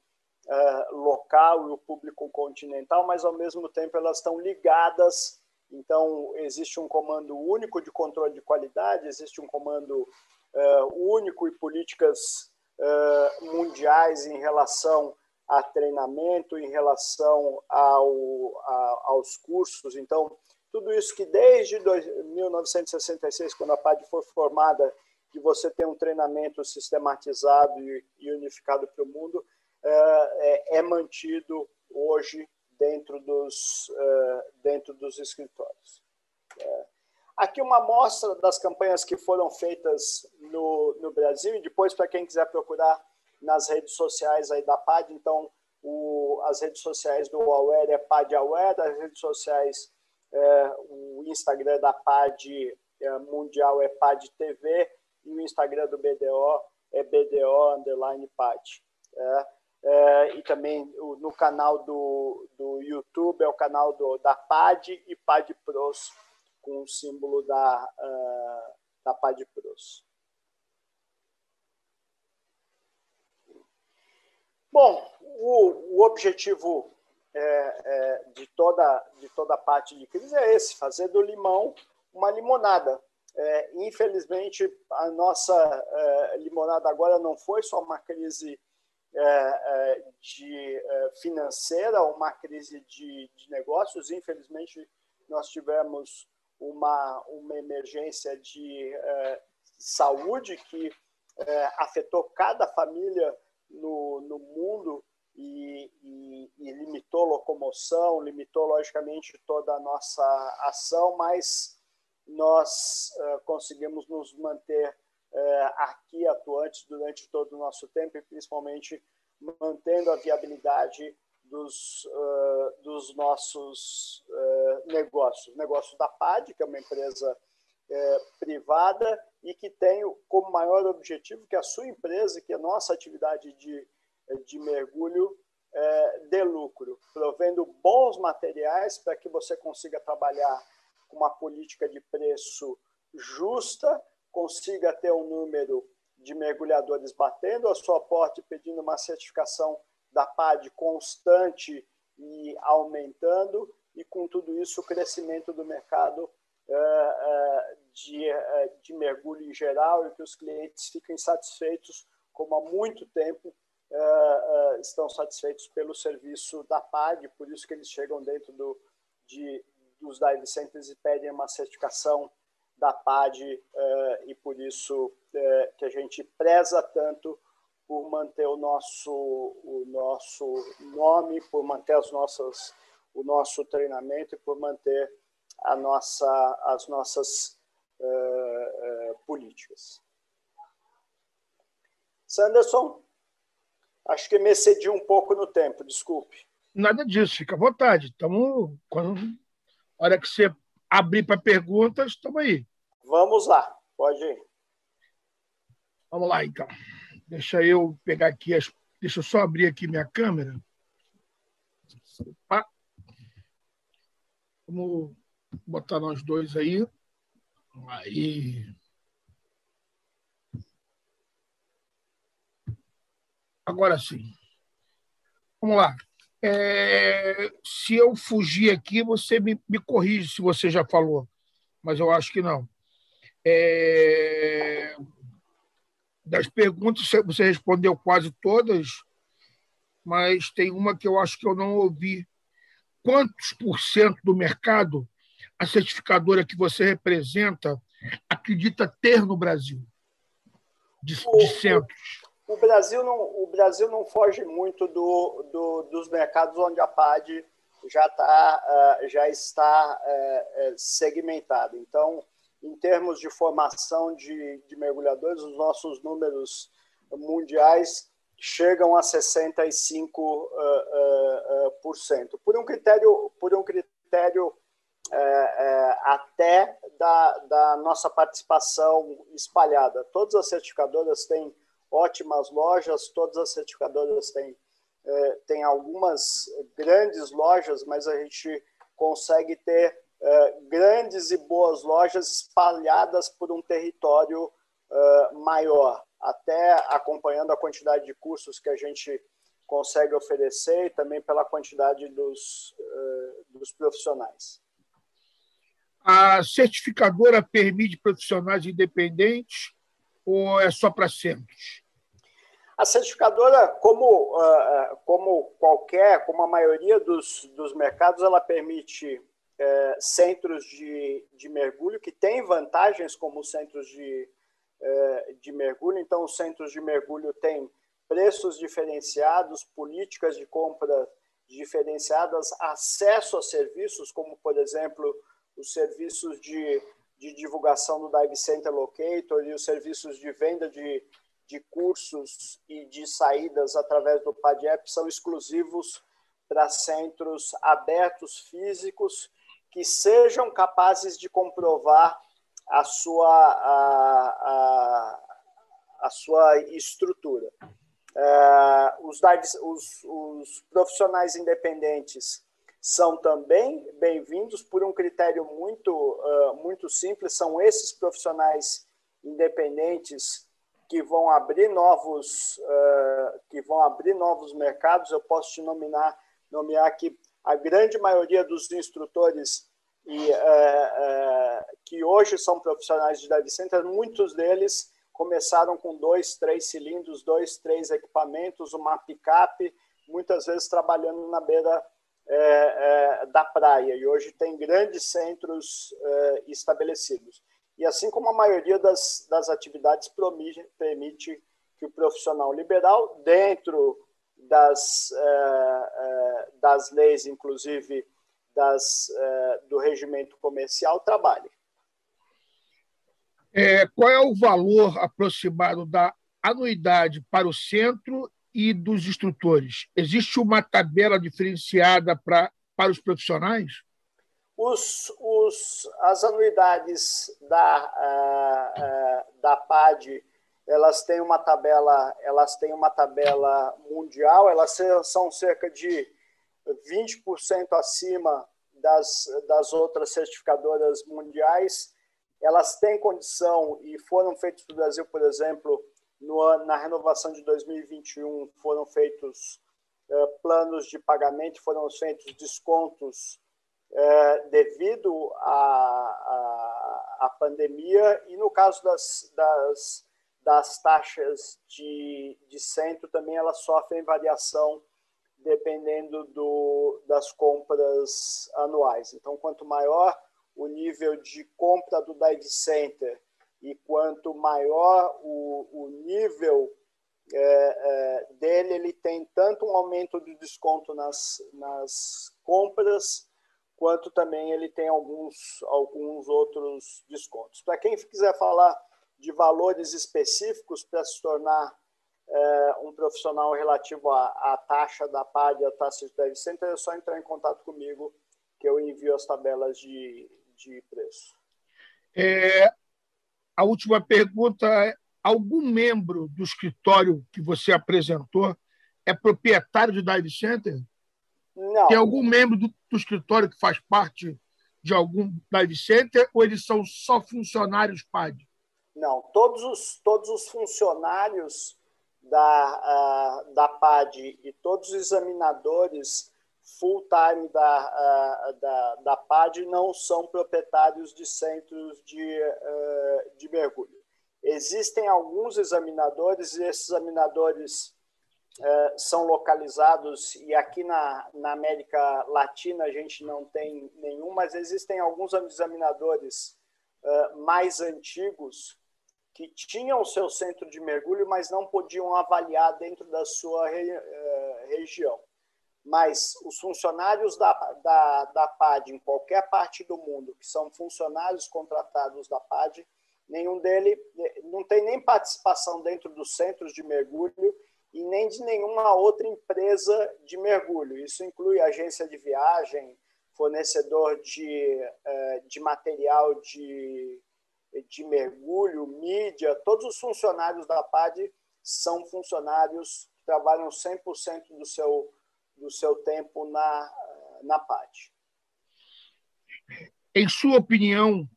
S2: uh, local e o público continental, mas ao mesmo tempo elas estão ligadas. Então existe um comando único de controle de qualidade, existe um comando uh, único e políticas mundiais em relação a treinamento, em relação ao, a, aos cursos. Então, tudo isso que desde 1966, quando a PAD foi formada, que você tem um treinamento sistematizado e unificado para o mundo, é, é, mantido hoje dentro dos, dentro dos escritórios. É. Aqui uma amostra das campanhas que foram feitas no, no Brasil e depois, para quem quiser procurar nas redes sociais aí da PAD, então o, as redes sociais do Aware é PAD Aware, as redes sociais, é, o Instagram da PAD é, Mundial é PAD TV e o Instagram do BDO é BDO underline PAD. É, é, e também o, no canal do, do YouTube é o canal do, da PAD e PAD Pros com o símbolo da, uh, da PAD Pros. Bom, o, o objetivo é, é, de, toda, de toda parte de crise é esse: fazer do limão uma limonada. É, infelizmente, a nossa é, limonada agora não foi só uma crise é, é, de financeira, uma crise de, de negócios. Infelizmente, nós tivemos uma, uma emergência de saúde que afetou cada família no, no mundo e, e, e, limitou locomoção, limitou logicamente toda a nossa ação, mas nós uh, conseguimos nos manter uh, aqui atuantes durante todo o nosso tempo e principalmente mantendo a viabilidade dos, uh, dos nossos negócios. O negócio da PAD, que é uma empresa privada, e que tem como maior objetivo que a sua empresa, que a nossa atividade de, de mergulho, é, dê lucro, provendo bons materiais para que você consiga trabalhar com uma política de preço justa, consiga ter um número de mergulhadores batendo a sua porta e pedindo uma certificação da PAD constante e aumentando, e com tudo isso o crescimento do mercado é, é, de, é, de mergulho em geral e que os clientes fiquem satisfeitos, como há muito tempo estão satisfeitos pelo serviço da PAD, por isso que eles chegam dentro do, de, dos dive centers e pedem uma certificação da PAD e por isso que a gente preza tanto por manter o nosso, o nosso nome, por manter as nossas, o nosso treinamento e por manter a nossa, as nossas uh, políticas. Sanderson, acho que me excedi um pouco no tempo, desculpe.
S1: Nada disso, fica à vontade. Estamos, quando, hora que você abrir para perguntas, estamos aí.
S2: Vamos lá, pode ir.
S1: Vamos lá, então. Deixa eu pegar aqui as. Deixa eu só abrir aqui minha câmera. Opa. Vamos botar nós dois aí. Aí. Agora sim. Vamos lá. É, se eu fugir aqui, você me, me corrige se você já falou, mas eu acho que não. É, das perguntas, você respondeu quase todas, mas tem uma que eu acho que eu não ouvi. Quantos por cento do mercado a certificadora que você representa acredita ter no Brasil de, de centros?
S2: O, o, Brasil não, o Brasil não foge muito do, do dos mercados onde a PAD já, tá, uh, já está uh, segmentada. Então, em termos de formação de, de mergulhadores, os nossos números mundiais chegam a 65%. Uh, uh, por, cento. por um critério, por um critério até da, da nossa participação espalhada. Todas as certificadoras têm ótimas lojas, todas as certificadoras têm, é, têm algumas grandes lojas, mas a gente consegue ter é, grandes e boas lojas espalhadas por um território é, maior, até acompanhando a quantidade de cursos que a gente consegue oferecer e também pela quantidade dos, é, dos profissionais.
S1: A certificadora permite profissionais independentes ou é só para centros?
S2: A certificadora, como, uh, como qualquer, como a maioria dos, dos mercados, ela permite uh, centros de, de mergulho que têm vantagens como centros de, uh, de mergulho. Então, os centros de mergulho têm preços diferenciados, políticas de compra diferenciadas, acesso a serviços, como, por exemplo, os serviços de, de divulgação do Dive Center Locator e os serviços de venda de de cursos e de saídas através do PADEP são exclusivos para centros abertos físicos que sejam capazes de comprovar a sua, a, a, a sua estrutura. É, os, os, os profissionais independentes são também bem-vindos por um critério muito, uh, muito simples, são esses profissionais independentes que vão abrir novos uh, que vão abrir novos mercados. Eu posso te nominar nomear que a grande maioria dos instrutores e uh, que hoje são profissionais de dive center, muitos deles começaram com dois, três cilindros, dois, três equipamentos, uma picape, muitas vezes trabalhando na beira da praia. E hoje tem grandes centros estabelecidos. E assim como a maioria das, das atividades promite, permite que o profissional liberal, dentro das, eh, eh, das leis, inclusive das, eh, do regimento comercial, trabalhe.
S1: É, qual é o valor aproximado da anuidade para o centro e dos instrutores? Existe uma tabela diferenciada pra, para os profissionais?
S2: Os, os, as anuidades da, uh, uh, da PAD elas têm uma tabela elas têm uma tabela mundial elas são cerca de 20% acima das, das outras certificadoras mundiais elas têm condição e foram feitos no Brasil por exemplo no, na renovação de 2021 foram feitos uh, planos de pagamento foram feitos descontos é, devido à, pandemia, e no caso das, das, das taxas de, de centro, também elas sofrem variação dependendo do, das compras anuais. Então, quanto maior o nível de compra do dive center e quanto maior o, o nível é, é, dele, ele tem tanto um aumento de desconto nas, nas compras, quanto também ele tem alguns, alguns outros descontos. Para quem quiser falar de valores específicos para se tornar é, um profissional relativo à, à taxa da PAD à taxa de Dev Center, é só entrar em contato comigo que eu envio as tabelas de, de preço.
S1: É, a última pergunta é: algum membro do escritório que você apresentou é proprietário de Dive Center?
S2: Não.
S1: Tem algum membro do, do escritório que faz parte de algum dive center ou eles são só funcionários PAD?
S2: Não, todos os, todos os funcionários da, uh, da PAD e todos os examinadores full-time da, uh, da, da PAD não são proprietários de centros de, uh, de mergulho. Existem alguns examinadores, e esses examinadores é, são localizados, e aqui na, na América Latina a gente não tem nenhum, mas existem alguns examinadores uh, mais antigos que tinham seu centro de mergulho, mas não podiam avaliar dentro da sua re, região. Mas os funcionários da, da, da PAD em qualquer parte do mundo, que são funcionários contratados da PAD, nenhum dele não tem nem participação dentro dos centros de mergulho e nem de nenhuma outra empresa de mergulho. Isso inclui agência de viagem, fornecedor de, eh, de material de, de mergulho, mídia, todos os funcionários da PAD são funcionários que trabalham 100% do seu, do seu tempo na, na PAD.
S1: Em sua opinião,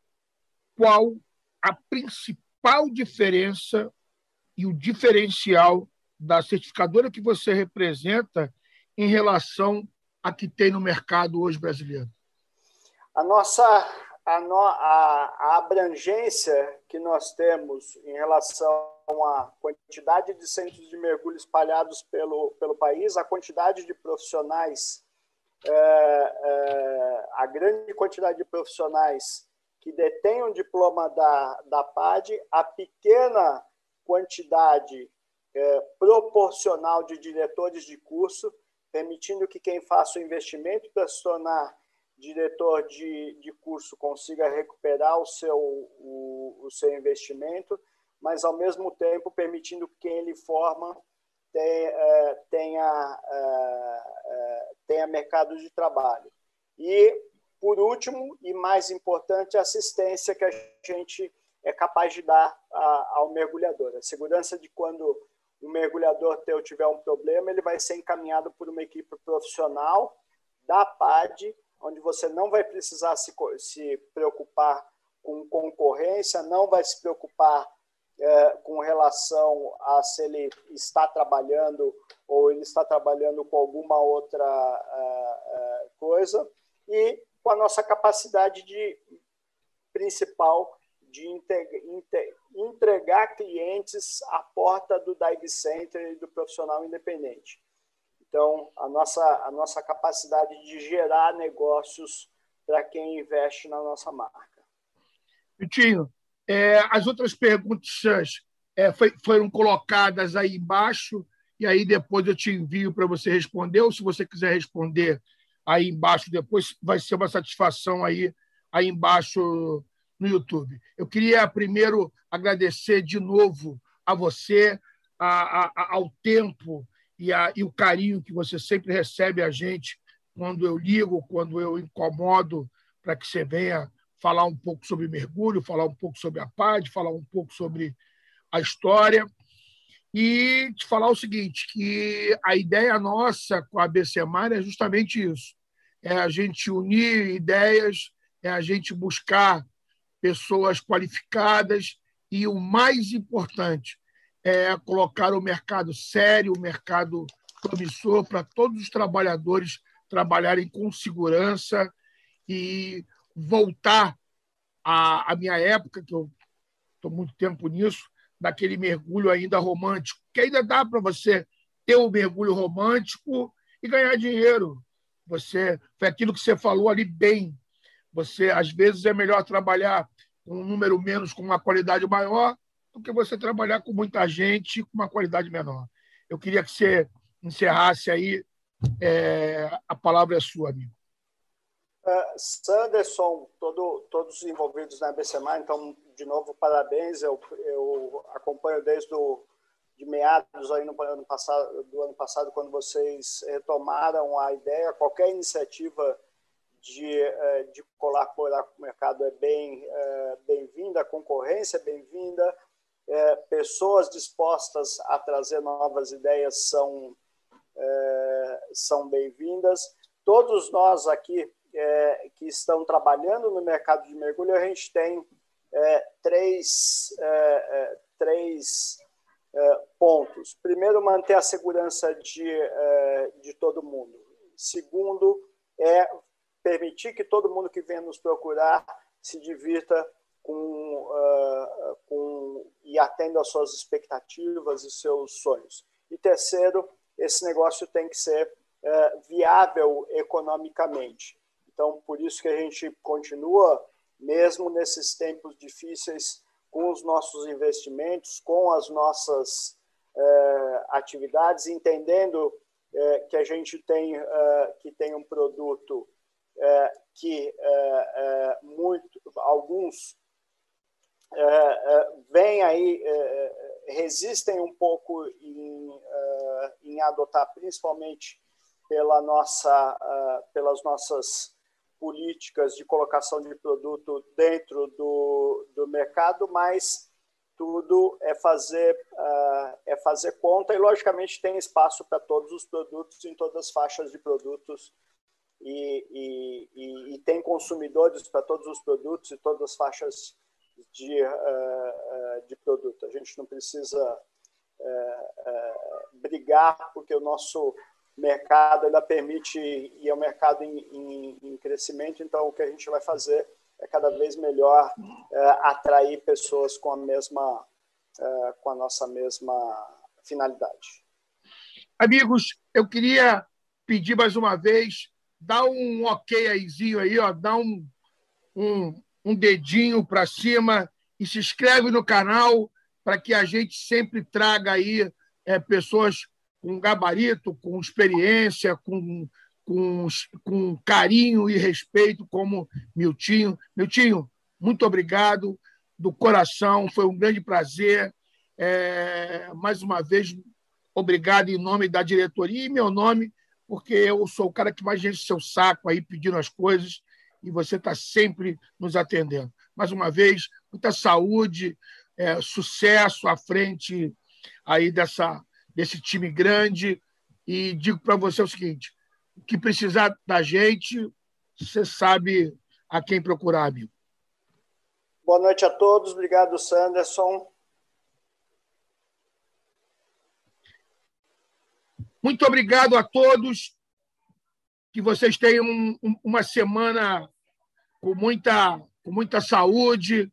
S1: qual a principal diferença e o diferencial da certificadora que você representa em relação a que tem no mercado hoje brasileiro?
S2: A nossa a, no, a, a abrangência que nós temos em relação a quantidade de centros de mergulho espalhados pelo, pelo país, a quantidade de profissionais, é, é, a grande quantidade de profissionais que detêm um diploma da, da PAD, a pequena quantidade é, proporcional de diretores de curso, permitindo que quem faça o investimento para se tornar diretor de, de curso consiga recuperar o seu, o, o seu investimento, mas, ao mesmo tempo, permitindo que quem ele forma tenha, é, tenha, é, tenha mercado de trabalho. E, por último, e mais importante, a assistência que a gente é capaz de dar ao mergulhador. A segurança de quando o mergulhador teu tiver um problema, ele vai ser encaminhado por uma equipe profissional da PAD, onde você não vai precisar se, se preocupar com concorrência, não vai se preocupar é, com relação a se ele está trabalhando ou ele está trabalhando com alguma outra é, é, coisa, e com a nossa capacidade de principal de entregar clientes à porta do dive center e do profissional independente. Então, a nossa, a nossa capacidade de gerar negócios para quem investe na nossa marca.
S1: Vitinho, é, as outras perguntas é, foi, foram colocadas aí embaixo, e aí depois eu te envio para você responder, ou se você quiser responder aí embaixo depois, vai ser uma satisfação aí, aí embaixo no YouTube. Eu queria primeiro agradecer de novo a você, a, a, ao tempo e, a, e o carinho que você sempre recebe a gente quando eu ligo, quando eu incomodo para que você venha falar um pouco sobre mergulho, falar um pouco sobre a PAD, falar um pouco sobre a história. E te falar o seguinte, que a ideia nossa com a BCMAR é justamente isso. É a gente unir ideias, é a gente buscar pessoas qualificadas e o mais importante é colocar o mercado sério, o mercado promissor para todos os trabalhadores trabalharem com segurança e voltar à, à minha época, que eu estou muito tempo nisso, daquele mergulho ainda romântico, que ainda dá para você ter o um mergulho romântico e ganhar dinheiro. Você foi aquilo que você falou ali bem. Você, às vezes, é melhor trabalhar com um número menos, com uma qualidade maior, do que você trabalhar com muita gente com uma qualidade menor. Eu queria que você encerrasse aí. É, a palavra é sua, amigo.
S2: Uh, Sanderson, todo, todos os envolvidos na BCMA, então, de novo, parabéns. Eu, eu acompanho desde o, de meados aí no ano passado, do ano passado, quando vocês retomaram a ideia. Qualquer iniciativa de, eh, de colaborar com o mercado é bem eh, bem-vinda, concorrência é bem-vinda, é, pessoas dispostas a trazer novas ideias são, é, são bem-vindas. Todos nós aqui é, que estão trabalhando no mercado de mergulho, a gente tem três, três pontos. Primeiro, manter a segurança de, de todo mundo. Segundo, é permitir que todo mundo que venha nos procurar se divirta com, uh, com, e atenda às suas expectativas e seus sonhos. E terceiro, esse negócio tem que ser uh, viável economicamente. Então, por isso que a gente continua, mesmo nesses tempos difíceis, com os nossos investimentos, com as nossas uh, atividades, entendendo que a gente tem, que tem um produto é, que é, é, muito, alguns vêm aí, resistem um pouco em, em adotar, principalmente pela nossa, pelas nossas políticas de colocação de produto dentro do, do mercado, mas tudo é fazer é fazer conta e logicamente tem espaço para todos os produtos em todas as faixas de produtos e, e, e tem consumidores para todos os produtos e todas as faixas de, uh, de produto. A gente não precisa uh, uh, brigar, porque o nosso mercado ainda permite, e é um mercado em, em, em, crescimento, então o que a gente vai fazer é cada vez melhor atrair pessoas com a mesma uh, com a nossa mesma finalidade.
S1: Amigos, eu queria pedir mais uma vez, dá um ok aízinho aí, ó, dá um, um, um dedinho para cima e se inscreve no canal para que a gente sempre traga aí é, pessoas com gabarito, com experiência, com, com, com carinho e respeito, como Miltinho. Miltinho, muito obrigado do coração, foi um grande prazer. É, mais uma vez, obrigado em nome da diretoria e meu nome, porque eu sou o cara que mais enche seu saco aí pedindo as coisas e você está sempre nos atendendo. Mais uma vez, muita saúde, é, sucesso à frente aí dessa, desse time grande. E digo para você o seguinte: o que precisar da gente, você sabe a quem procurar, amigo.
S2: Boa noite a todos. Obrigado, Sanderson.
S1: Muito obrigado a todos. Que vocês tenham uma semana com muita, com muita saúde.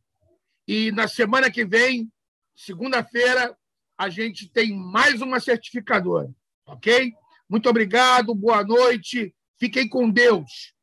S1: E na semana que vem, segunda-feira, a gente tem mais uma certificadora. Ok? Muito obrigado, boa noite. Fiquem com Deus.